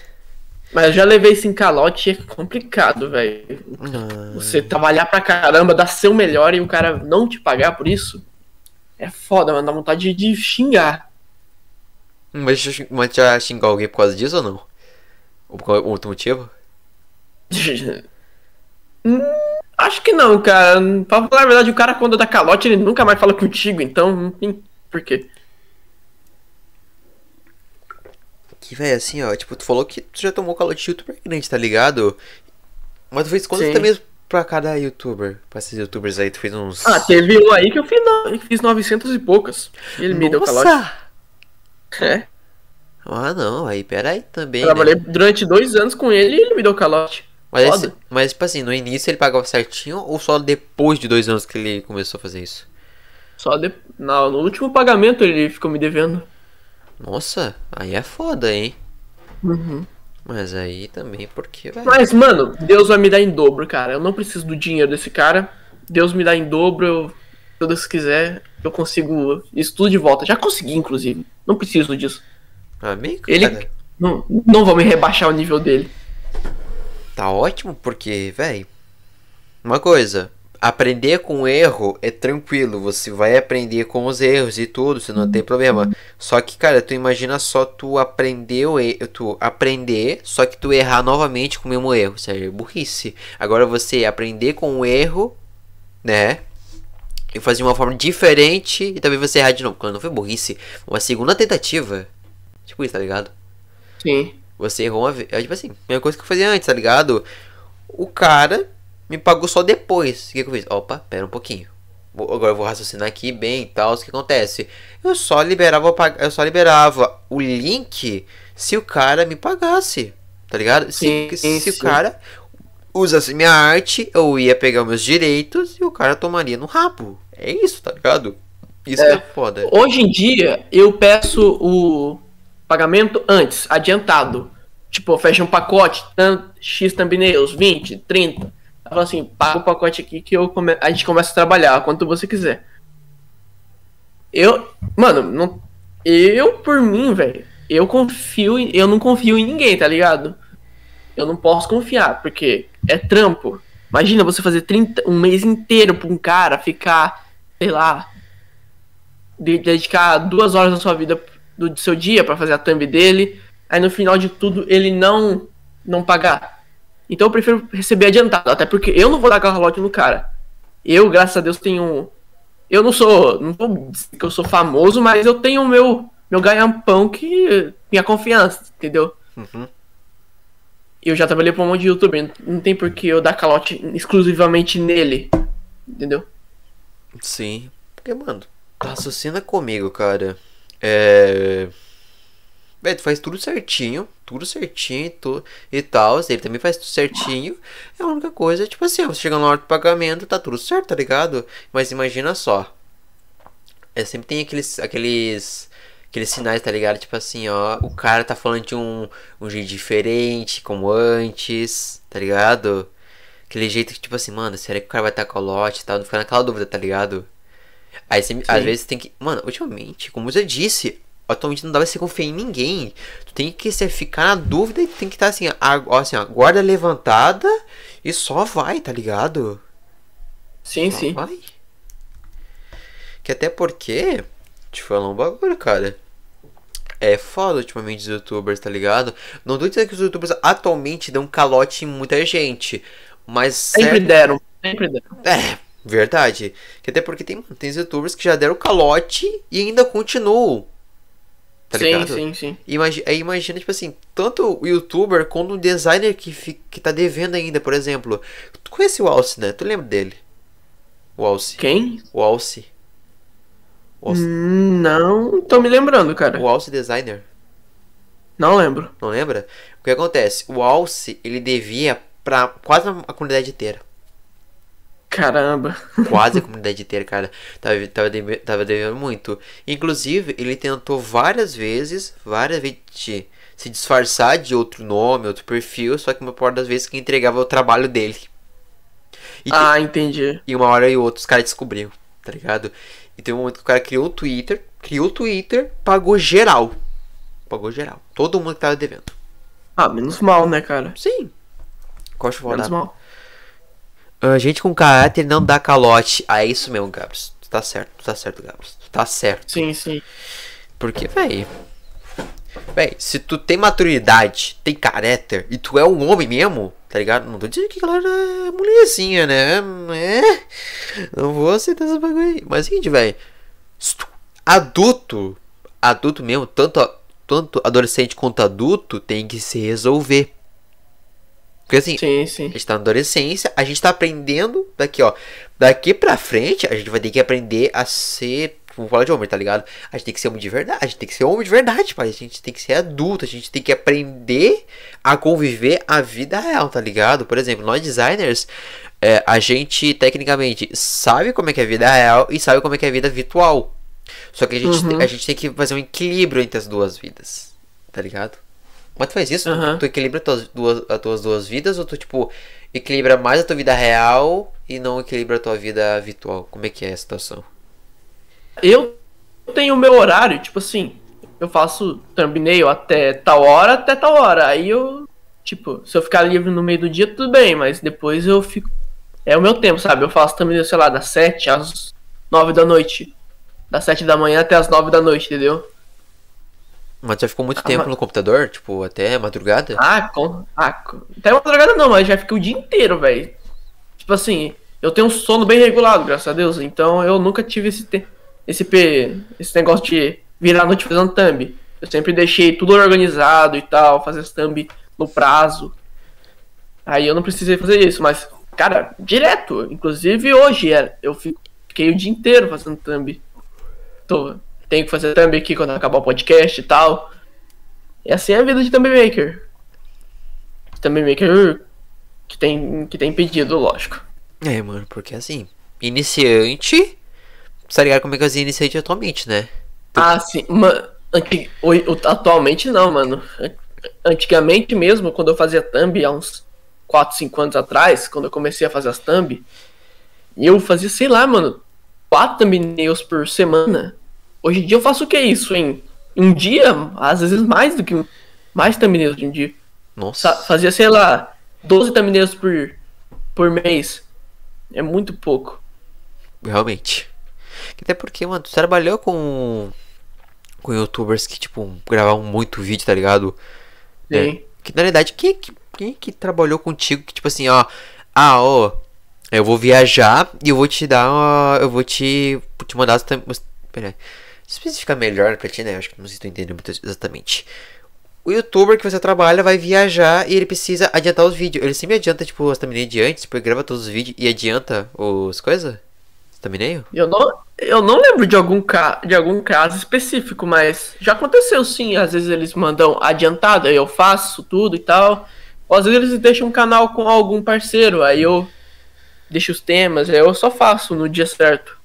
Mas eu já levei esse calote e é complicado, velho. Ah, Você trabalhar pra caramba, dar seu melhor e o cara não te pagar por isso. É foda, mano. Dá vontade de xingar. Mas, já- mas já xingou alguém por causa disso ou não? Ou por outro motivo? Hum, Acho que não, cara. Pra falar a verdade, o cara quando dá calote, ele nunca mais fala contigo, então. Por quê? Que, velho, assim, ó, tipo, tu falou que tu já tomou calote de youtuber grande, tá ligado? Mas tu fez quanto Sim. também pra cada youtuber? Pra esses youtubers aí, tu fez uns. Ah, teve um aí que eu fiz, no... fiz 900 e poucas. E ele me deu calote. Nossa! É. Ah, não, aí, pera aí também. Eu né? trabalhei durante dois anos com ele e ele me deu calote. Mas, esse- mas, tipo assim, no início ele pagava certinho ou só depois de dois anos que ele começou a fazer isso? Só de... Não, no último pagamento ele ficou me devendo. Nossa, aí é foda, hein? Uhum. Mas aí também porque, velho. Mas, mano, Deus vai me dar em dobro, cara. Eu não preciso do dinheiro desse cara. Deus me dá em dobro. Eu, se Deus quiser, eu consigo isso tudo de volta. Já consegui, inclusive. Não preciso disso. Amigo, Ele- cara, Não, não vou me rebaixar o nível dele. tá ótimo porque, velho. Uma coisa, aprender com erro é tranquilo. Você vai aprender com os erros e tudo, você não tem problema. Só que, cara, tu imagina só tu aprender o tu aprender, só que tu errar novamente com o mesmo erro. Isso aí é burrice. Agora você aprender com o erro, né? E fazer de uma forma diferente e também você errar de novo. Quando não foi burrice, uma segunda tentativa. Tipo isso, tá ligado? Sim. Você errou uma vez. É tipo assim, mesma coisa que eu fazia antes, tá ligado? O cara me pagou só depois. O que, que eu fiz? Opa, pera um pouquinho. Vou- Agora eu vou raciocinar aqui bem e tal. O que acontece? Eu só liberava, o eu só liberava o link se o cara me pagasse. Tá ligado? Se, Sim, se o sim. cara usasse minha arte, eu ia pegar meus direitos e o cara tomaria no rabo. É isso, tá ligado? Isso É. é foda. Hoje em dia, eu peço o pagamento antes, adiantado. Tipo, fecha um pacote, X thumbnails, 20, 30. Eu falo assim, paga o pacote aqui que eu come- a gente começa a trabalhar, quanto você quiser. Eu, mano, não, eu por mim, velho, eu confio, em- eu não confio em ninguém, tá ligado? Eu não posso confiar, porque é trampo. Imagina você fazer 30, um mês inteiro pra um cara ficar, sei lá, de- dedicar duas horas da sua vida do, do seu dia pra fazer a thumb dele, aí no final de tudo ele não não pagar. Então eu prefiro receber adiantado, até porque eu não vou dar calote no cara. Eu, graças a Deus, tenho eu não sou, não vou dizer que eu sou famoso, mas eu tenho o meu meu ganha-pão que minha confiança, entendeu? Uhum. Eu já trabalhei pra um monte de youtuber, não tem por que eu dar calote exclusivamente nele, entendeu? Sim. Porque, mano, raciocina comigo, cara. É. Véi, tu faz tudo certinho, tudo certinho e tu- e tal. Ele também faz tudo certinho. É a única coisa, tipo assim, ó, você chega na hora do pagamento, tá tudo certo, tá ligado? Mas imagina só. É, sempre tem aqueles. aqueles. Aqueles sinais, tá ligado? Tipo assim, ó, o cara tá falando de um, um jeito diferente, como antes, tá ligado? Aquele jeito que, tipo assim, mano, será que o cara vai estar calote e tal? Não fica naquela dúvida, tá ligado? Aí você, às vezes tem que. Mano, ultimamente, como eu já disse, atualmente não dá pra você confiar em ninguém. Tu tem que você ficar na dúvida e tem que estar assim, a, assim, ó, guarda levantada e só vai, tá ligado? Sim, Só sim. vai. Que até porque, te falar um bagulho, cara. É foda ultimamente os youtubers, tá ligado? Não tô dizendo que os youtubers atualmente dão calote em muita gente. Mas Sempre certo- deram, sempre deram. é, verdade. Que até porque tem, tem youtubers que já deram calote e ainda continuam. Tá sim, ligado? sim, sim. Imagina, aí imagina, tipo assim, tanto o youtuber quanto o designer que, fi- que tá devendo ainda, por exemplo. Tu conhece o Alce, né? Tu lembra dele? O Alce. Quem? O Alce. O Alce, Hum, Não tô me lembrando, cara. o Alce Designer. Não lembro. Não lembra? O que acontece? O Alce, ele devia pra quase a comunidade inteira. Caramba. Quase a comunidade inteira, cara. Tava, tava, tava devendo muito. Inclusive, ele tentou várias vezes, várias vezes, se disfarçar de outro nome, outro perfil, só que uma parte das vezes que entregava o trabalho dele. E, Ah, entendi. e uma hora e outra os caras descobriam, tá ligado? E tem um momento que o cara criou o Twitter, criou o Twitter, pagou geral. Pagou geral. Todo mundo que tava devendo. Ah, menos mal, né, cara? Sim. Vou Menos mal. Ah, gente com caráter não dá calote. Ah, é isso mesmo, Gabs. Tu tá certo, tu tá certo, Gabs. Tu tá certo. Sim, sim. Porque, véi. Véi, se tu tem maturidade, tem caráter e tu é um homem mesmo, tá ligado? Não tô dizendo que a galera é mulherzinha, né? É. Não vou aceitar esse bagulho aí. Mas é o seguinte, véi. Adulto, adulto mesmo, tanto, tanto adolescente quanto adulto, tem que se resolver. Porque assim, Sim, sim. a gente tá na adolescência, a gente tá aprendendo daqui, ó. Daqui pra frente, a gente vai ter que aprender a ser. Vamos falar de homem, tá ligado? A gente tem que ser homem de verdade. A gente tem que ser homem de verdade, pai. A gente tem que ser adulto. A gente tem que aprender a conviver a vida real, tá ligado? Por exemplo, nós designers, é, a gente tecnicamente sabe como é que é a vida real e sabe como é que é a vida virtual. Só que a gente, Uhum. a gente tem que fazer um equilíbrio entre as duas vidas, tá ligado? Mas tu faz isso? Tu- Aham. Tu, equilibra tuas duas, as tuas duas vidas ou tu, tipo, equilibra mais a tua vida real e não equilibra a tua vida virtual? Como é que é a situação? Eu tenho o meu horário, tipo assim, eu faço thumbnail até tal hora, até tal hora. Aí eu, tipo, se eu ficar livre no meio do dia, tudo bem, mas depois eu fico. É o meu tempo, sabe? Eu faço thumbnail, sei lá, das 7 às 9 da noite. Das 7 da manhã até as 9 da noite, entendeu? Mas já ficou muito Ah, tempo mas- no computador? Tipo, até madrugada? Ah, com. Ah, até madrugada não, mas já fica o dia inteiro, velho. Tipo assim, eu tenho um sono bem regulado, graças a Deus. Então eu nunca tive esse te... esse, pe... esse negócio de virar a noite fazendo thumb. Eu sempre deixei tudo organizado e tal, fazer as thumb no prazo. Aí eu não precisei fazer isso, mas, cara, direto. Inclusive hoje é, eu fiquei o dia inteiro fazendo thumb. Tô, tenho que fazer thumb aqui quando acabar o podcast e tal. E assim é a vida de thumb maker. Thumb maker que tem, que tem pedido, lógico. É, mano, porque assim, iniciante. Tá ligado como é que eu iniciante atualmente, né? Ah, sim. Ma, antig, atualmente não, mano. Antigamente mesmo, quando eu fazia thumb há uns 4, 5 anos atrás, quando eu comecei a fazer as thumb, eu fazia, sei lá, mano, 4 thumbnails por semana. Hoje em dia eu faço o que é isso, em um dia, às vezes mais do que mais thumbnails de um dia. Nossa. Fazia, sei lá, 12 thumbnails por, por mês. É muito pouco. Realmente. Até porque, mano, tu trabalhou com. Com youtubers que, tipo, gravavam muito vídeo, tá ligado? Sim. É, que na verdade, quem, quem, quem que trabalhou contigo que, tipo assim, ó. Ah, ó. Eu vou viajar e eu vou te dar. Ó, eu vou te. Te mandar. Pera Especificar melhor pra ti, né? Acho que não sei se tu entendeu muito exatamente. O youtuber que você trabalha vai viajar e ele precisa adiantar os vídeos. Ele sempre adianta, tipo, as thumbnails de antes, tipo, ele grava todos os vídeos e adianta os coisas? Thumbnail? Eu não, eu não lembro de algum, ca de algum caso específico, mas já aconteceu sim. Às vezes eles mandam adiantado, aí eu faço tudo e tal. Ou às vezes eles deixam um canal com algum parceiro, aí eu deixo os temas, aí eu só faço no dia certo.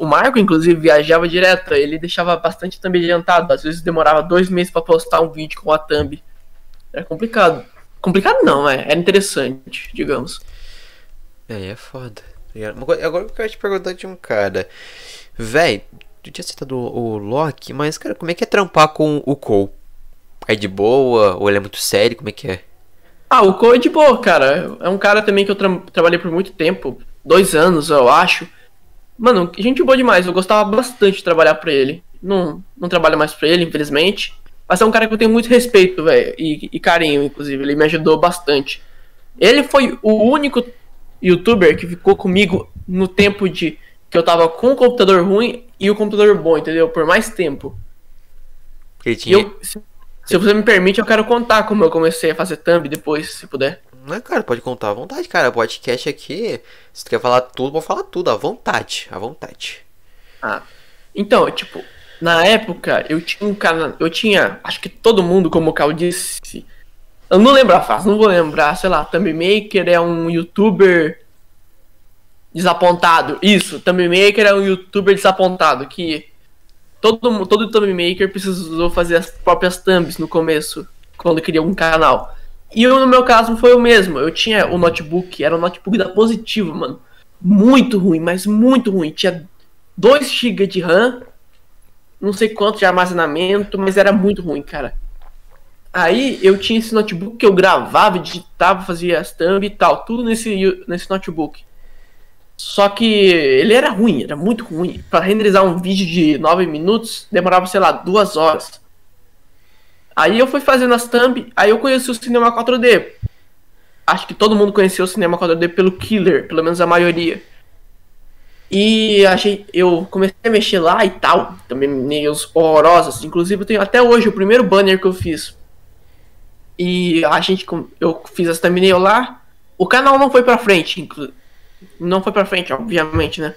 O Marco, inclusive, viajava direto, ele deixava bastante thumb adiantado. Às vezes demorava dois meses para postar um vídeo com a thumb. Era complicado. Complicado não, é. Era interessante, digamos. É, é foda. Agora eu quero te perguntar de um cara. Véi, tu tinha citado o, o Loki, mas, cara, como é que é trampar com o Cole? É de boa? Ou ele é muito sério? Como é que é? Ah, o Cole é de boa, cara. É um cara também que eu tra trabalhei por muito tempo. Dois anos, eu acho. Mano, gente boa demais. Eu gostava bastante de trabalhar pra ele. Não, não trabalho mais pra ele, infelizmente. Mas é um cara que eu tenho muito respeito, velho. E, e, carinho, inclusive. Ele me ajudou bastante. Ele foi o único youtuber que ficou comigo no tempo de que eu tava com o computador ruim e o computador bom, entendeu? Por mais tempo. Ele tinha... eu, se, se você me permite, eu quero contar como eu comecei a fazer thumb depois, se puder. Não é, cara, pode contar à vontade, cara. Podcast aqui, se tu quer falar tudo, vou falar tudo, à vontade, à vontade. Ah, então, tipo, na época eu tinha um canal, eu tinha, acho que todo mundo, como o Cal disse, eu não lembro a frase, não vou lembrar, sei lá, Thumb Maker é um youtuber desapontado. Isso, Thumb Maker é um youtuber desapontado, que todo, todo Thumb Maker precisou fazer as próprias thumbs no começo, quando queria um canal. E eu, no meu caso, foi o mesmo. Eu tinha o notebook, era o notebook da Positivo, mano. Muito ruim, mas muito ruim. Tinha 2 GB de RAM, não sei quanto de armazenamento, mas era muito ruim, cara. Aí eu tinha esse notebook que eu gravava, digitava, fazia as thumb e tal, tudo nesse, nesse notebook. Só que ele era ruim, era muito ruim. Para renderizar um vídeo de 9 minutos, demorava, sei lá, duas horas. Aí eu fui fazendo as thumb, aí eu conheci o cinema 4D. Acho que todo mundo conheceu o cinema 4D pelo Killer, pelo menos a maioria. E achei, eu comecei a mexer lá e tal, também meios horrorosos. Inclusive eu tenho até hoje o primeiro banner que eu fiz. E a gente, eu fiz as thumbnail lá. O canal não foi pra frente, não foi pra frente, obviamente, né?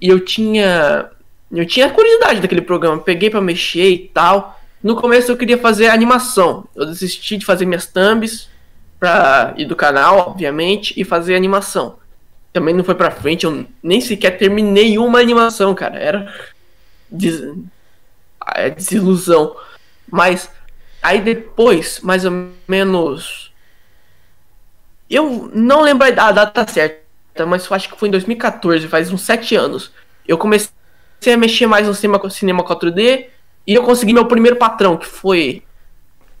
E eu tinha, eu tinha curiosidade daquele programa, peguei para mexer e tal. No começo eu queria fazer animação. Eu desisti de fazer minhas thumbs pra ir do canal, obviamente, e fazer animação. Também não foi pra frente, eu nem sequer terminei uma animação, cara. Era des... é desilusão. Mas aí depois, mais ou menos. Eu não lembro a data certa, mas acho que foi em 2014, faz uns 7 anos. Eu comecei a mexer mais no cinema, cinema 4D e eu consegui meu primeiro patrão, que foi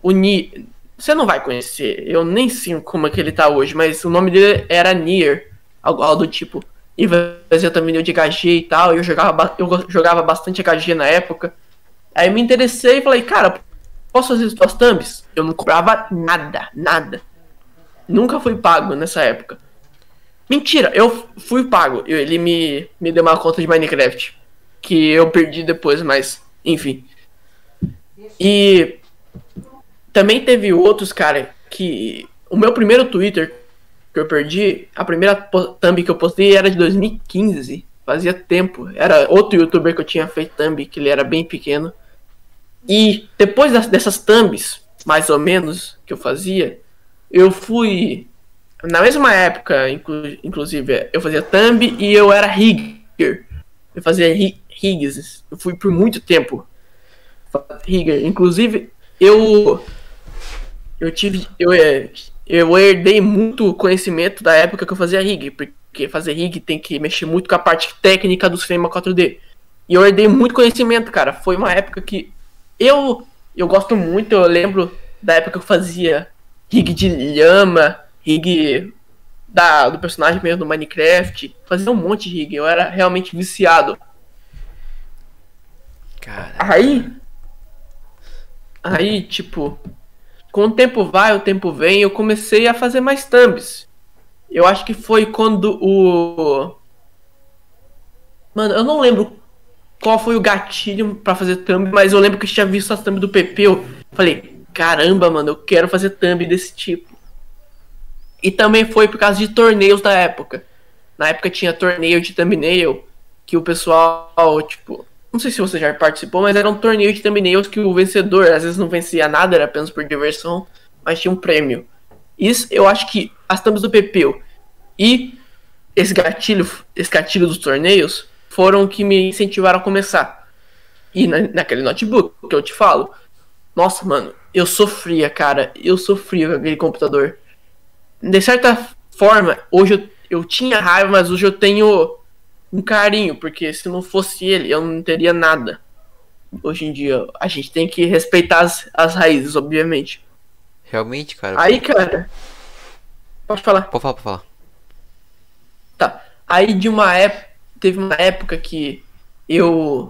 o Ni. Você não vai conhecer, eu nem sei como é que ele tá hoje, mas o nome dele era Nier, algo, do tipo. E fazia também de HG e tal, eu jogava, eu jogava bastante HG na época. Aí me interessei e falei, cara, posso fazer as tuas thumbs? Eu não cobrava nada, nada. Nunca fui pago nessa época. Mentira, eu fui pago. Ele me, me deu uma conta de Minecraft. Que eu perdi depois, mas enfim. E também teve outros, cara, que. O meu primeiro Twitter que eu perdi, a primeira thumb que eu postei era de 2015. Fazia tempo. Era outro youtuber que eu tinha feito thumb, que ele era bem pequeno. E depois das, dessas thumbs, mais ou menos, que eu fazia, eu fui. Na mesma época, inclu, inclusive, eu fazia thumb e eu era rigger. Eu fazia rigs. Eu fui por muito tempo. Rigger. Inclusive, eu. Eu tive. Eu, é, eu herdei muito conhecimento da época que eu fazia rig, porque fazer rig tem que mexer muito com a parte técnica do cinema 4D. E eu herdei muito conhecimento, cara. Foi uma época que eu eu gosto muito, eu lembro da época que eu fazia rig de lhama, rig da, do personagem mesmo do Minecraft, fazia um monte de rig, eu era realmente viciado. Cara. Aí aí, tipo, com o tempo vai, o tempo vem, eu comecei a fazer mais thumbs. Eu acho que foi quando o. Mano, eu não lembro qual foi o gatilho para fazer thumb, mas eu lembro que eu tinha visto as thumb do PP. Eu falei, caramba, mano, eu quero fazer thumb desse tipo. E também foi por causa de torneios da época. Na época tinha torneio de thumbnail que o pessoal, tipo, não sei se você já participou, mas era um torneio de thumbnails que o vencedor às vezes não vencia nada, era apenas por diversão, mas tinha um prêmio. Isso eu acho que as thumbs do Pepeu e esse gatilho, esse gatilho dos torneios foram que me incentivaram a começar. E na, naquele notebook que eu te falo, nossa, mano, eu sofria, cara, eu sofria com aquele computador. De certa forma, hoje eu, eu tinha raiva, mas hoje eu tenho um carinho, porque se não fosse ele, eu não teria nada. Hoje em dia, a gente tem que respeitar as, as raízes, obviamente. Realmente, cara. Aí, cara. Pode falar. Pode falar, pode falar. Tá. Aí de uma época. Teve uma época que eu.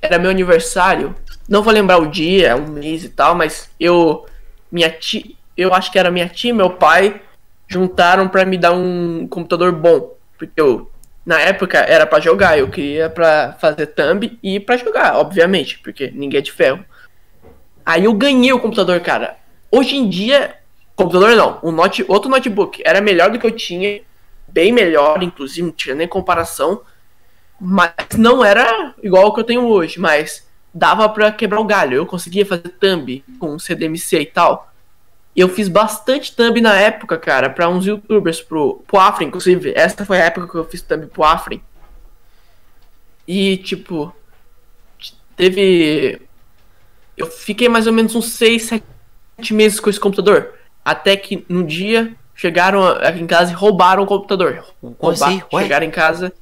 Era meu aniversário. Não vou lembrar o dia, um mês e tal, mas eu. Minha tia. Eu acho que era minha tia e meu pai juntaram para me dar um computador bom. Porque eu na época era para jogar, eu queria para fazer thumb e para jogar, obviamente, porque ninguém é de ferro. Aí eu ganhei o computador, cara. Hoje em dia, computador não, um note, outro notebook era melhor do que eu tinha, bem melhor, inclusive, não tinha nem comparação, mas não era igual ao que eu tenho hoje, mas dava para quebrar o galho. Eu conseguia fazer thumb com CDMC e tal. E eu fiz bastante thumb na época, cara, pra uns youtubers, pro, pro Afrin, inclusive. Essa foi a época que eu fiz thumb pro Afrin. E, tipo, teve. Eu fiquei mais ou menos uns 6, 7 meses com esse computador. Até que no dia chegaram aqui em casa e roubaram o computador. Roubar, assim? chegaram em casa.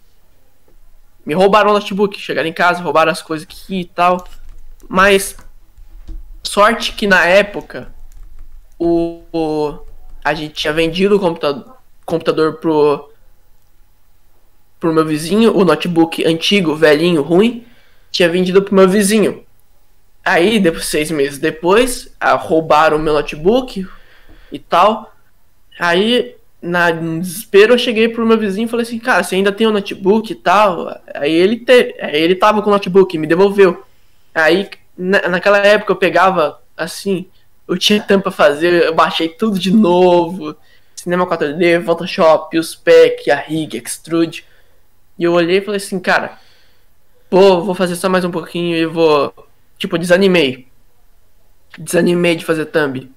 Me roubaram o notebook. Chegaram em casa, roubaram as coisas aqui e tal. Mas. Sorte que na época o, o a gente tinha vendido o computador, computador pro pro meu vizinho, o notebook antigo, velhinho, ruim, tinha vendido pro meu vizinho. Aí, depois, seis meses depois, a, roubaram o meu notebook e tal. Aí, na, no desespero, eu cheguei pro meu vizinho e falei assim, cara, você ainda tem o notebook e tal? Aí ele, te, aí ele tava com o notebook, me devolveu. Aí, na, naquela época, eu pegava, assim, eu tinha tempo pra fazer, eu baixei tudo de novo. Cinema 4D, Photoshop, o spec, a rig, extrude. E eu olhei e falei assim, cara, vou, vou fazer só mais um pouquinho e vou. Tipo, desanimei. Desanimei de fazer thumb.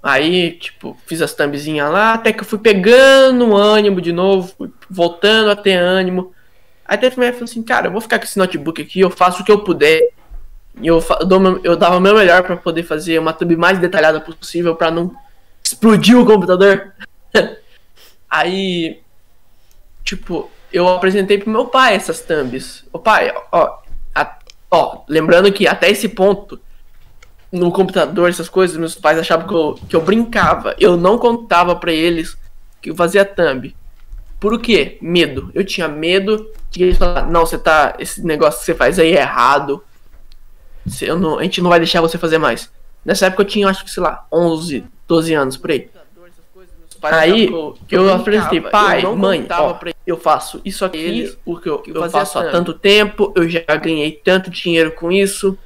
Aí, tipo, fiz as thumbzinhas lá, até que eu fui pegando ânimo de novo, voltando a ter ânimo. Aí até falei assim, cara, eu vou ficar com esse notebook aqui, eu faço o que eu puder. E eu, eu, eu dava o meu melhor para poder fazer uma thumb mais detalhada possível para não explodir o computador. Aí, tipo, eu apresentei pro meu pai essas thumbs. O pai, ó, a, ó, lembrando que até esse ponto, no computador, essas coisas, meus pais achavam que eu, que eu brincava. Eu não contava para eles que eu fazia thumb. Por quê? Medo. Eu tinha medo de eles falar, não, você tá. Esse negócio que você faz aí é errado não, a gente não vai deixar você fazer mais. Nessa época eu tinha, acho que, sei lá, 11, 12 anos por aí. Aí eu, eu apresentei, pai, eu mãe, ó, eu faço isso aqui, o que eu, eu faço há tanto tempo, eu já ganhei tanto dinheiro com isso.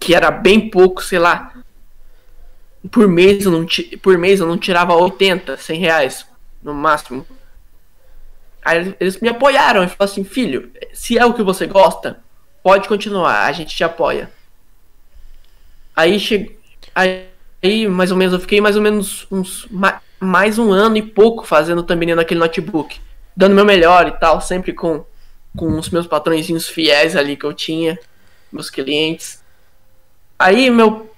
que era bem pouco, sei lá. Por mês eu não, por mês eu não tirava 80, 100 reais no máximo. Aí eles me apoiaram e falaram assim: filho, se é o que você gosta, pode continuar, a gente te apoia. Aí chegou. Aí, mais ou menos, eu fiquei mais ou menos uns. Mais um ano e pouco fazendo também naquele notebook. Dando meu melhor e tal, sempre com, com os meus patrõezinhos fiéis ali que eu tinha, meus clientes. Aí meu.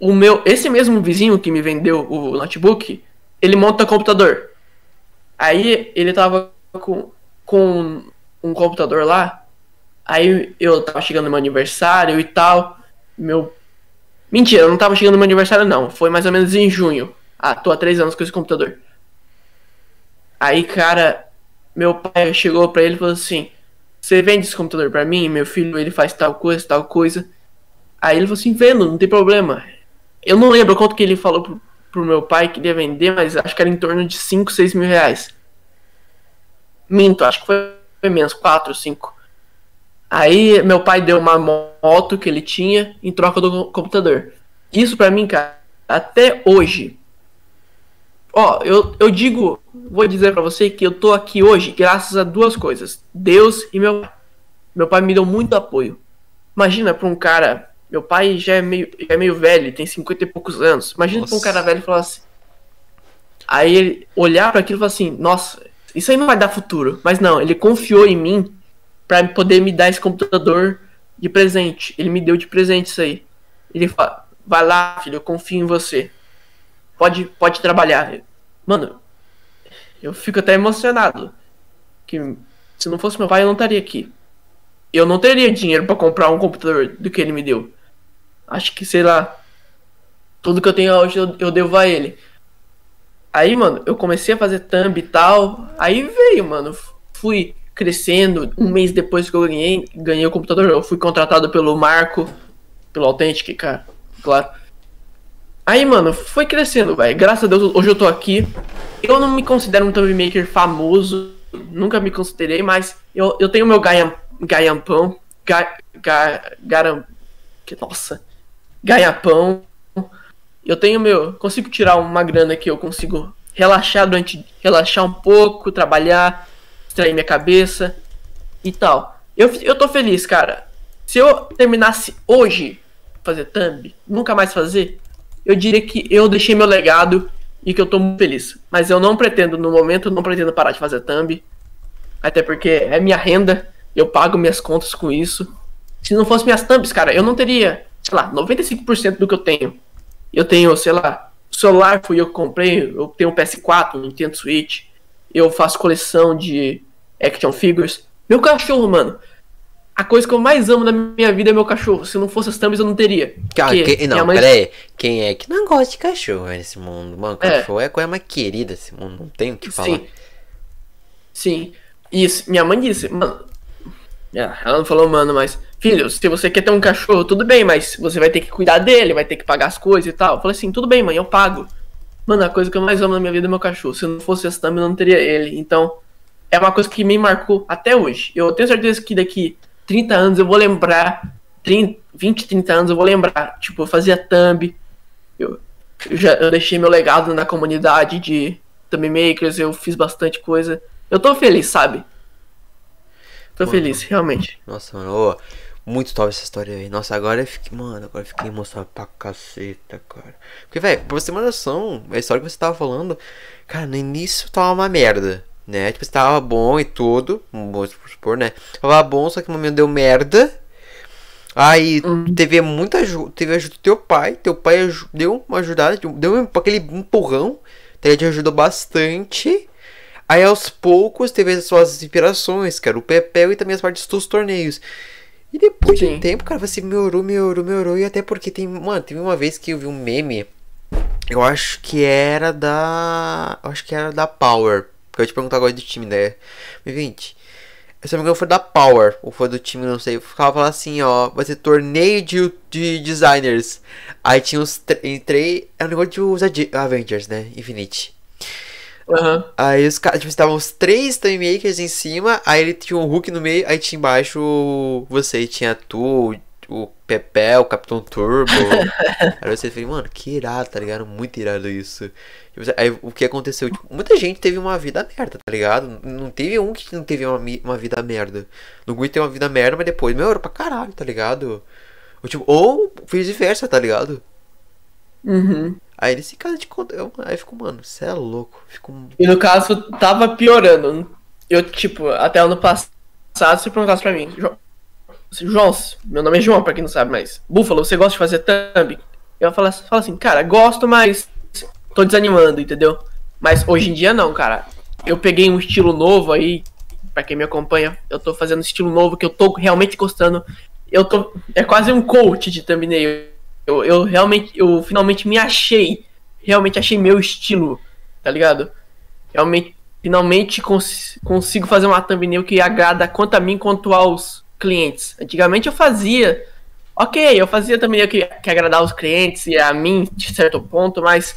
O meu. Esse mesmo vizinho que me vendeu o notebook, ele monta computador. Aí ele tava com, com um computador lá. Aí eu tava chegando no meu aniversário e tal. Meu Mentira, eu não tava chegando no meu aniversário, não. Foi mais ou menos em junho. Ah, tô há três anos com esse computador. Aí, cara, meu pai chegou pra ele e falou assim: Você vende esse computador pra mim? Meu filho, ele faz tal coisa, tal coisa. Aí ele falou assim: Vendo, não tem problema. Eu não lembro quanto que ele falou pro, pro meu pai que ia vender, mas acho que era em torno de 5, 6 mil reais. Minto, acho que foi, foi menos, 4, 5. Aí meu pai deu uma moto que ele tinha em troca do computador. Isso para mim, cara, até hoje. Ó, eu, eu digo, vou dizer para você que eu tô aqui hoje graças a duas coisas: Deus e meu meu pai me deu muito apoio. Imagina para um cara, meu pai já é meio já é meio velho, tem 50 e poucos anos. Imagina para um cara velho falar assim. Aí ele olhar para aquilo e falar assim: "Nossa, isso aí não vai dar futuro". Mas não, ele confiou em mim para poder me dar esse computador de presente. Ele me deu de presente isso aí. Ele fala: vai lá, filho, eu confio em você. Pode, pode trabalhar. Mano, eu fico até emocionado. Que se não fosse meu pai, eu não estaria aqui. Eu não teria dinheiro para comprar um computador do que ele me deu. Acho que, sei lá, tudo que eu tenho hoje eu, eu devo a ele. Aí, mano, eu comecei a fazer thumb e tal. Aí veio, mano. Fui crescendo. Um mês depois que eu ganhei, ganhei o computador, eu fui contratado pelo Marco, pelo Authentic, cara, claro. Aí, mano, foi crescendo, velho. Graças a Deus, hoje eu tô aqui. Eu não me considero um thumb maker famoso, nunca me considerei, mas eu, eu tenho meu gaiam, gaiampão, ga, ga, garam, que, nossa, gaiapão. Eu tenho meu, consigo tirar uma grana que eu consigo relaxar durante, relaxar um pouco, trabalhar, distrair minha cabeça e tal. Eu, eu tô feliz, cara. Se eu terminasse hoje fazer thumb, nunca mais fazer, eu diria que eu deixei meu legado e que eu tô muito feliz. Mas eu não pretendo, no momento, não pretendo parar de fazer thumb. Até porque é minha renda, eu pago minhas contas com isso. Se não fosse minhas thumbs, cara, eu não teria, sei lá, 95% do que eu tenho. Eu tenho, sei lá, celular fui eu que comprei, eu tenho um PS4, um Nintendo Switch. Eu faço coleção de action figures. Meu cachorro, mano. A coisa que eu mais amo na minha vida é meu cachorro. Se não fosse as thumbs, eu não teria. Cara, que, não, mãe... peraí. Quem é que não gosta de cachorro nesse mundo? Mano, cachorro é, é a coisa mais querida desse mundo. Não tem o que falar. Sim. Sim. Isso. Minha mãe disse, mano. É, ela não falou, mano, mas. Filho, se você quer ter um cachorro, tudo bem, mas você vai ter que cuidar dele, vai ter que pagar as coisas e tal. Eu falei assim, tudo bem, mãe, eu pago. Mano, a coisa que eu mais amo na minha vida é meu cachorro. Se não fosse essa thumb, eu não teria ele. Então, é uma coisa que me marcou até hoje. Eu tenho certeza que daqui 30 anos eu vou lembrar, 30, 20, 30 anos eu vou lembrar. Tipo, eu fazia thumb, eu, eu, já, eu deixei meu legado na comunidade de thumb makers, eu fiz bastante coisa. Eu tô feliz, sabe? Tô mano, feliz, realmente. Nossa, mano, oh, muito top essa história aí. Nossa, agora eu fiquei, mano, agora eu fiquei emocionado pra caceta, cara. Porque, velho, pra você ter uma noção, a história que você tava falando, cara, no início tava uma merda né? Tipo, estava bom e tudo, vamos supor, né? Tava bom, só que no momento deu merda. Aí uhum. teve muita ajuda, teve ajuda do teu pai, teu pai deu uma ajudada, deu aquele empurrão, ele te ajudou bastante. Aí aos poucos teve as suas inspirações, cara, o Pepel e também as partes dos torneios. E depois Sim. de um tempo, cara, você melhorou, melhorou, melhorou. E até porque tem. Mano, teve uma vez que eu vi um meme. Eu acho que era da. Eu acho que era da Power. Eu ia te perguntar agora do time, né? Me 20. Se não me engano, foi da Power, ou foi do time, não sei. Ficava falando assim, ó, vai ser torneio de, de designers. Aí tinha os três. É um negócio de os Avengers, né? Infinite. Uhum. Aí os caras, tipo, estavam os três time makers em cima, aí ele tinha um Hulk no meio, aí tinha embaixo você, tinha tu, o Pepe, o Capitão Turbo. Aí você fica, mano, que irado, tá ligado? Muito irado isso. Tipo, aí o que aconteceu? Tipo, muita gente teve uma vida merda, tá ligado? Não teve um que não teve uma, uma vida merda. No Gui teve uma vida merda, mas depois melhorou pra caralho, tá ligado? Ou, tipo, ou vice-versa, tá ligado? Uhum. Aí nesse caso de conta, aí fico, mano, você é louco. Fico... E no caso, tava piorando. Eu, tipo, até ano passado, se perguntasse pra mim, João, meu nome é João, pra quem não sabe, mas Búfalo, você gosta de fazer thumb? Eu falo, falo assim, cara, gosto, mas tô desanimando, entendeu? Mas hoje em dia não, cara. Eu peguei um estilo novo aí, pra quem me acompanha, eu tô fazendo um estilo novo que eu tô realmente gostando. Eu tô. É quase um coach de thumbnail. Eu, eu realmente, eu finalmente me achei. Realmente achei meu estilo, tá ligado? Realmente, finalmente cons consigo fazer uma thumbnail que agrada tanto a mim quanto aos clientes. Antigamente eu fazia, ok, eu fazia também que, que agradar os clientes e a mim de certo ponto, mas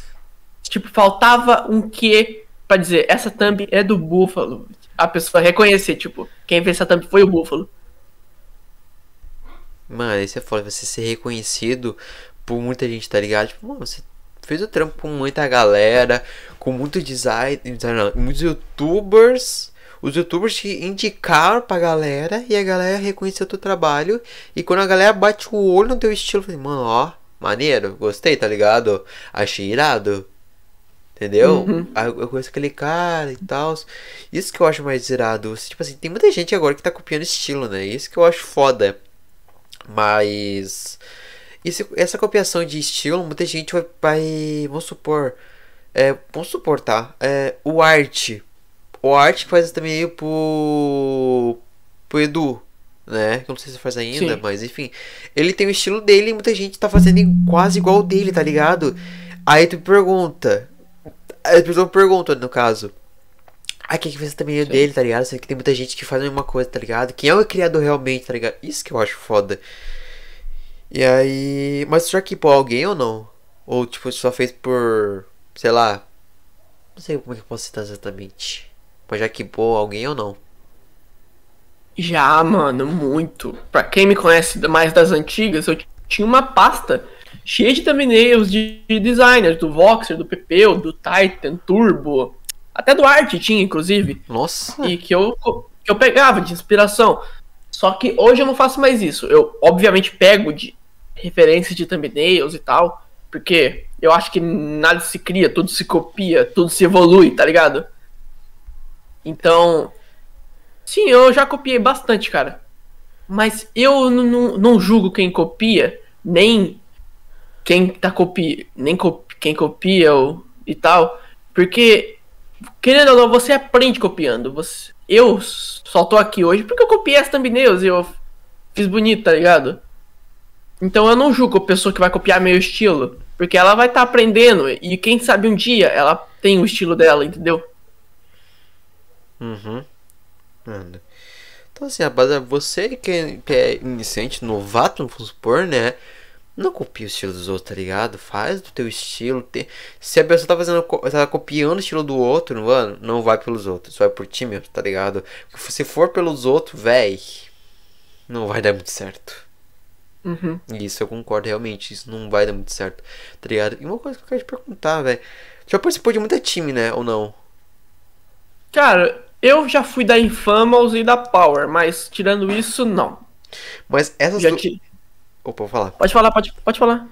tipo faltava um que para dizer essa thumb é do Búfalo. A pessoa reconhecer, tipo, quem fez essa thumb foi o Búfalo. Mano, isso é foda, você ser reconhecido por muita gente, tá ligado? Tipo, mano, você fez o trampo com muita galera, com muito design, design não, muitos youtubers os youtubers te indicaram pra galera e a galera reconheceu o teu trabalho. E quando a galera bate o olho no teu estilo, falei, mano, ó, maneiro, gostei, tá ligado? Achei irado. Entendeu? Uhum. Eu conheço aquele cara e tal. Isso que eu acho mais irado. Tipo assim, tem muita gente agora que tá copiando estilo, né? Isso que eu acho foda. Mas. Isso, essa copiação de estilo, muita gente vai. vai vamos supor. É, vamos supor, tá? É, o arte o Art faz também pro. pro Edu, né? Que eu não sei se faz ainda, Sim. mas enfim. Ele tem o estilo dele e muita gente tá fazendo quase igual o dele, tá ligado? Aí tu pergunta. Aí a pessoa pergunta, no caso. Ah, quem que fez também o dele, tá ligado? Sei que tem muita gente que faz a mesma coisa, tá ligado? Quem é o criador realmente, tá ligado? Isso que eu acho foda. E aí. Mas já que pô, alguém ou não? Ou tipo, só fez por. sei lá. Não sei como é que eu posso citar exatamente. Mas já equipou alguém ou não? Já, mano, muito. Pra quem me conhece mais das antigas, eu tinha uma pasta cheia de thumbnails de, designers, do Voxer, do Pepeu, do Titan, Turbo, até do Art tinha, inclusive. Nossa! E que eu, que eu pegava de inspiração. Só que hoje eu não faço mais isso. Eu, obviamente, pego de referências de thumbnails e tal, porque eu acho que nada se cria, tudo se copia, tudo se evolui, tá ligado? Então, sim, eu já copiei bastante, cara. Mas eu não julgo quem copia, nem quem tá copia, nem quem copia ou, e tal, porque querendo ou não, você aprende copiando. Você, eu só tô aqui hoje porque eu copiei as thumbnails e eu fiz bonito, tá ligado? Então eu não julgo a pessoa que vai copiar meu estilo, porque ela vai estar tá aprendendo e quem sabe um dia ela tem o estilo dela, entendeu? Uhum. Então assim, rapaziada, você que é, que é iniciante, novato, vamos supor, né? Não copia o estilo dos outros, tá ligado? Faz do teu estilo. Te... Se a pessoa tá fazendo. tá copiando o estilo do outro, mano, não vai pelos outros, vai por ti mesmo, tá ligado? Porque se for pelos outros, véi, não vai dar muito certo. Uhum. Isso eu concordo, realmente. Isso não vai dar muito certo, tá ligado? E uma coisa que eu quero te perguntar, velho. Já participou de muita time, né? Ou não? Cara, eu já fui da Infamous e da Power, mas tirando isso, não. Mas essas já Te... Opa, vou falar. Pode falar, pode, pode falar.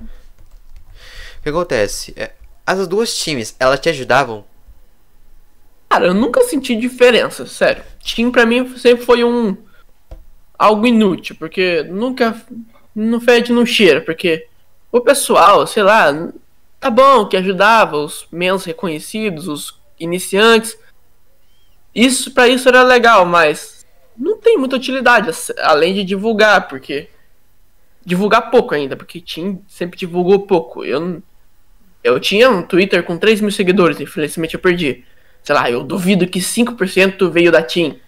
O que acontece? É, as duas times, elas te ajudavam? Cara, eu nunca senti diferença, sério. Time pra mim sempre foi um. algo inútil, porque nunca. não fede, não cheira, porque o pessoal, sei lá, tá bom que ajudava os menos reconhecidos, os iniciantes, isso para isso era legal, mas não tem muita utilidade além de divulgar, porque divulgar pouco ainda, porque Tim sempre divulgou pouco. Eu eu tinha um Twitter com 3 mil seguidores, infelizmente eu perdi. Sei lá, eu duvido que 5% veio da Tim.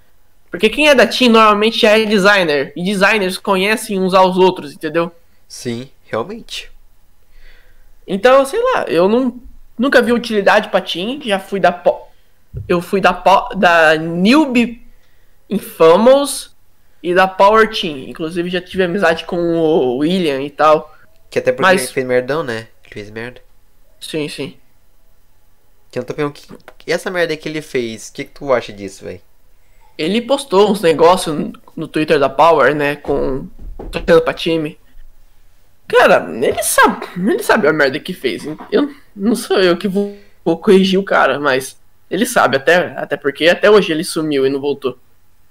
Porque quem é da Tim normalmente já é designer. E designers conhecem uns aos outros, entendeu? Sim, realmente. Então, sei lá, eu não, nunca vi utilidade pra Tim. Já fui da eu fui da, da Newbie Infamous e da Power Team. Inclusive já tive amizade com o William e tal. Que até porque Mas- ele fez merdão, né? Ele fez merda. Sim, sim. Que eu não tô pensando, que... e essa merda que ele fez, o que, que tu acha disso, velho? Ele postou uns negócios no- Twitter da Power, né? Com. torcendo pra time. Cara, ele sabe. Ele sabe a merda que fez. Eu não sou eu que vou, vou corrigir o cara, mas ele sabe, até, até porque até hoje ele sumiu e não voltou.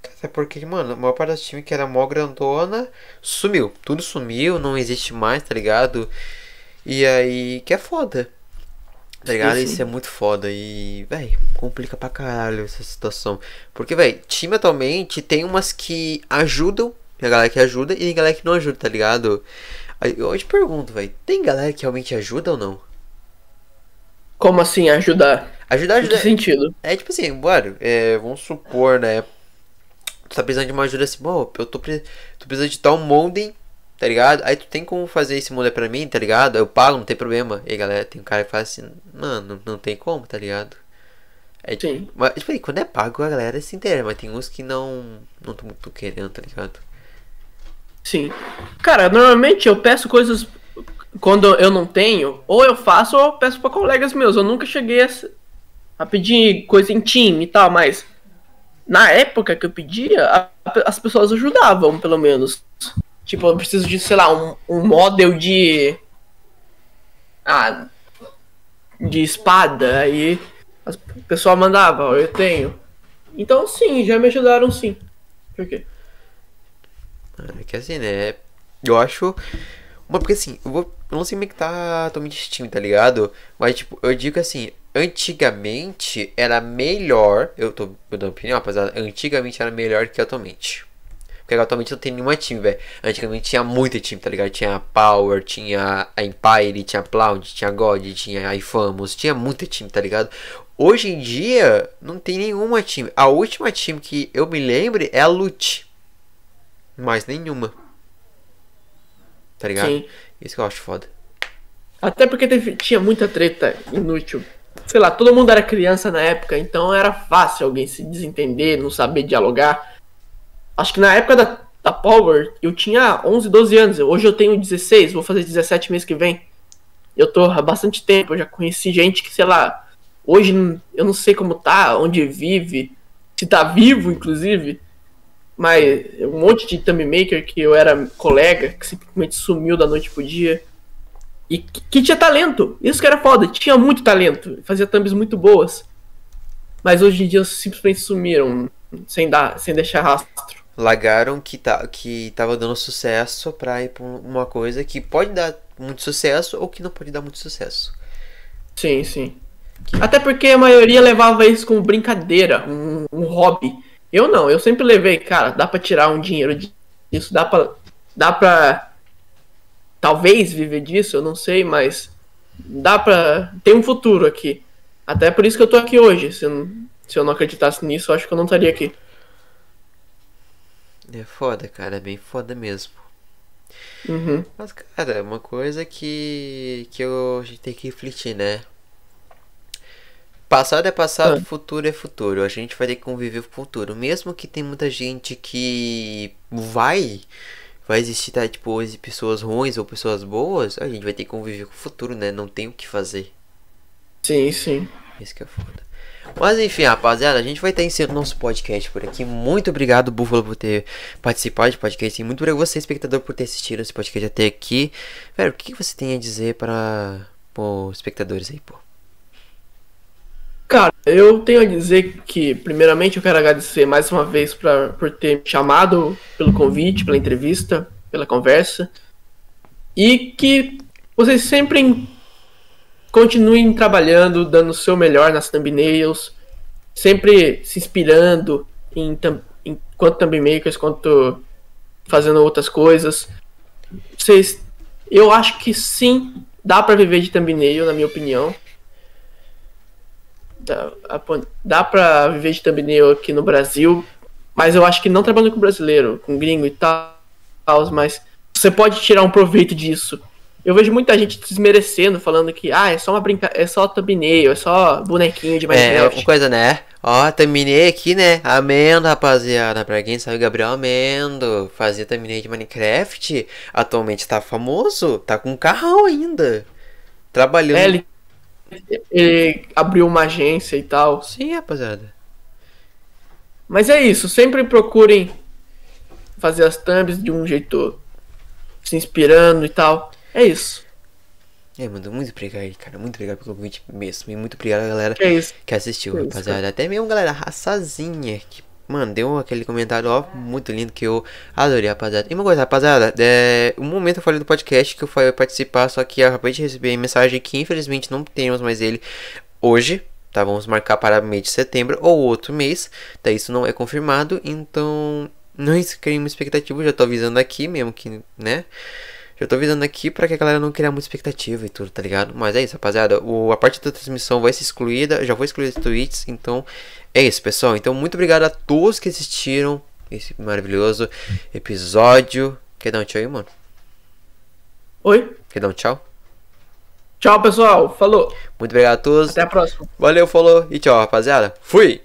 Até porque, mano, a maior parte dos times que era mó grandona sumiu. Tudo sumiu, não existe mais, tá ligado? E aí, que é foda. Tá ligado? Sim, sim. Isso é muito foda e, véi, complica pra caralho essa situação. Porque, véi, time atualmente tem umas que ajudam, tem a galera que ajuda e tem galera que não ajuda, tá ligado? Eu te pergunto, véi, tem galera que realmente ajuda ou não? Como assim ajudar? Ajudar, Em que sentido? É tipo assim, bora, é, vamos supor, né? Tu tá precisando de uma ajuda assim, bom, eu tô, pre tô precisando de tal modem, tá ligado? Aí tu tem como fazer esse modem pra mim, tá ligado? Eu pago, não tem problema. E aí, galera, tem um cara que fala assim, mano, não tem como, tá ligado? É, Sim. Mas, tipo aí, quando é pago, a galera se inteira, mas tem uns que não, não tô muito querendo, tá ligado? Sim. Cara, normalmente eu peço coisas quando eu não tenho, ou eu faço ou eu peço pra colegas meus. Eu nunca cheguei a, a pedir coisa em time e tal, mas na época que eu pedia, a- as pessoas ajudavam, pelo menos. Tipo, eu preciso de, sei lá, um, um model de. Ah. De espada. Aí o pessoal mandava, ó, eu tenho. Então sim, já me ajudaram sim. Por quê? É que assim, né? Eu acho. Uma, porque assim, eu, vou, eu não sei como é que tá atualmente time, tá ligado? Mas, tipo, eu digo assim, antigamente era melhor. Eu tô dando opinião, rapaziada. Antigamente era melhor que atualmente. Porque atualmente não tem nenhuma time, velho. Antigamente tinha muito time, tá ligado? Tinha a Power, tinha a Empire, tinha a Cloud, tinha a God, tinha a Infamous, tinha muito time, tá ligado? Hoje em dia, não tem nenhuma time. A última time que eu me lembre é a Lute. Mais nenhuma. Tá ligado? Sim. Isso que eu acho foda. Até porque teve- tinha muita treta inútil. Sei lá, todo mundo era criança na época, então era fácil alguém se desentender, não saber dialogar. Acho que na época da, da Power eu tinha 11, 12 anos. Hoje eu tenho 16, vou fazer 17 mês que vem. Eu tô há bastante tempo, eu já conheci gente que, sei lá, hoje eu não sei como tá, onde vive, se tá vivo, inclusive. Mas um monte de thumb maker que eu era colega, que simplesmente sumiu da noite pro dia. E que, que tinha talento. Isso que era foda. Tinha muito talento. Fazia thumbs muito boas. Mas hoje em dia simplesmente sumiram. Sem, dar, sem deixar rastro. Lagaram que, tá, que tava dando sucesso pra ir pra uma coisa que pode dar muito sucesso ou que não pode dar muito sucesso. Sim, sim. Até porque a maioria levava isso como brincadeira, um, um hobby. Eu não, eu sempre levei, cara, dá pra tirar um dinheiro disso, dá pra. Dá pra. Talvez viver disso, eu não sei, mas. Dá pra. Tem um futuro aqui. Até por isso que eu tô aqui hoje. Se eu não, se eu não acreditasse nisso, eu acho que eu não estaria aqui. É foda, cara. É bem foda mesmo. Uhum. Mas, cara, é uma coisa que, que eu, a gente tem que refletir, né? Passado é passado, Ah. futuro é futuro. A gente vai ter que conviver com o futuro. Mesmo que tem muita gente que vai, vai existir, tá? Tipo, pessoas ruins ou pessoas boas, a gente vai ter que conviver com o futuro, né? Não tem o que fazer. Sim, sim. Isso que é foda. Mas enfim, rapaziada, a gente vai estar encerrando nosso podcast por aqui. Muito obrigado, Buffalo, por ter participado do podcast. E muito obrigado você, espectador, por ter assistido esse podcast até aqui. Velho, o que que você tem a dizer para os espectadores aí, pô? Cara, eu tenho a dizer que, primeiramente, eu quero agradecer mais uma vez pra, por ter me chamado pelo convite, pela entrevista, pela conversa. E que vocês sempre continuem trabalhando, dando o seu melhor nas thumbnails, sempre se inspirando em, thumb- em quanto thumbmakers, quanto fazendo outras coisas. Vocês, eu acho que sim, dá pra viver de thumbnail, na minha opinião. Dá, dá pra viver de thumbnail aqui no Brasil, mas eu acho que não trabalhando com brasileiro, com gringo e tal, mas você pode tirar um proveito disso. Eu vejo muita gente desmerecendo, falando que ah, é só uma brinca... é só thumbnail, é só bonequinho de É, Minecraft. uma coisa, né? Ó, terminei aqui, né? Amendo, rapaziada. Pra quem sabe, Gabriel Amendo fazia terminei de Minecraft. Atualmente tá famoso, tá com um carrão ainda. Trabalhando. É, ele, ele abriu uma agência e tal. Sim, rapaziada. Mas é isso, sempre procurem fazer as thumbs de um jeito se inspirando e tal. É isso. É, mano, muito obrigado aí, cara. Muito obrigado pelo convite mesmo. E muito obrigado, galera, É isso. que assistiu, Que isso, rapaziada. Até mesmo, galera, raçazinha, que, mano, deu aquele comentário, ó, muito lindo que eu adorei, rapaziada. E uma coisa, rapaziada, é, um momento eu falei do podcast que eu fui participar, só que eu acabei de receber mensagem que infelizmente não temos mais ele hoje. Tá, vamos marcar para mês de setembro ou outro mês. Tá, isso não é confirmado, então não criei uma expectativa, já tô avisando aqui mesmo que, né? Já tô avisando aqui pra que a galera não criar muita expectativa e tudo, tá ligado? Mas é isso, rapaziada. O, a parte da transmissão vai ser excluída. Já vou excluir os tweets. Então, é isso, pessoal. Então, muito obrigado a todos que assistiram esse maravilhoso episódio. Quer dar um tchau aí, mano? Oi? Quer dar um tchau? Tchau, pessoal. Falou. Muito obrigado a todos. Até a próxima. Valeu, falou e tchau, rapaziada. Fui!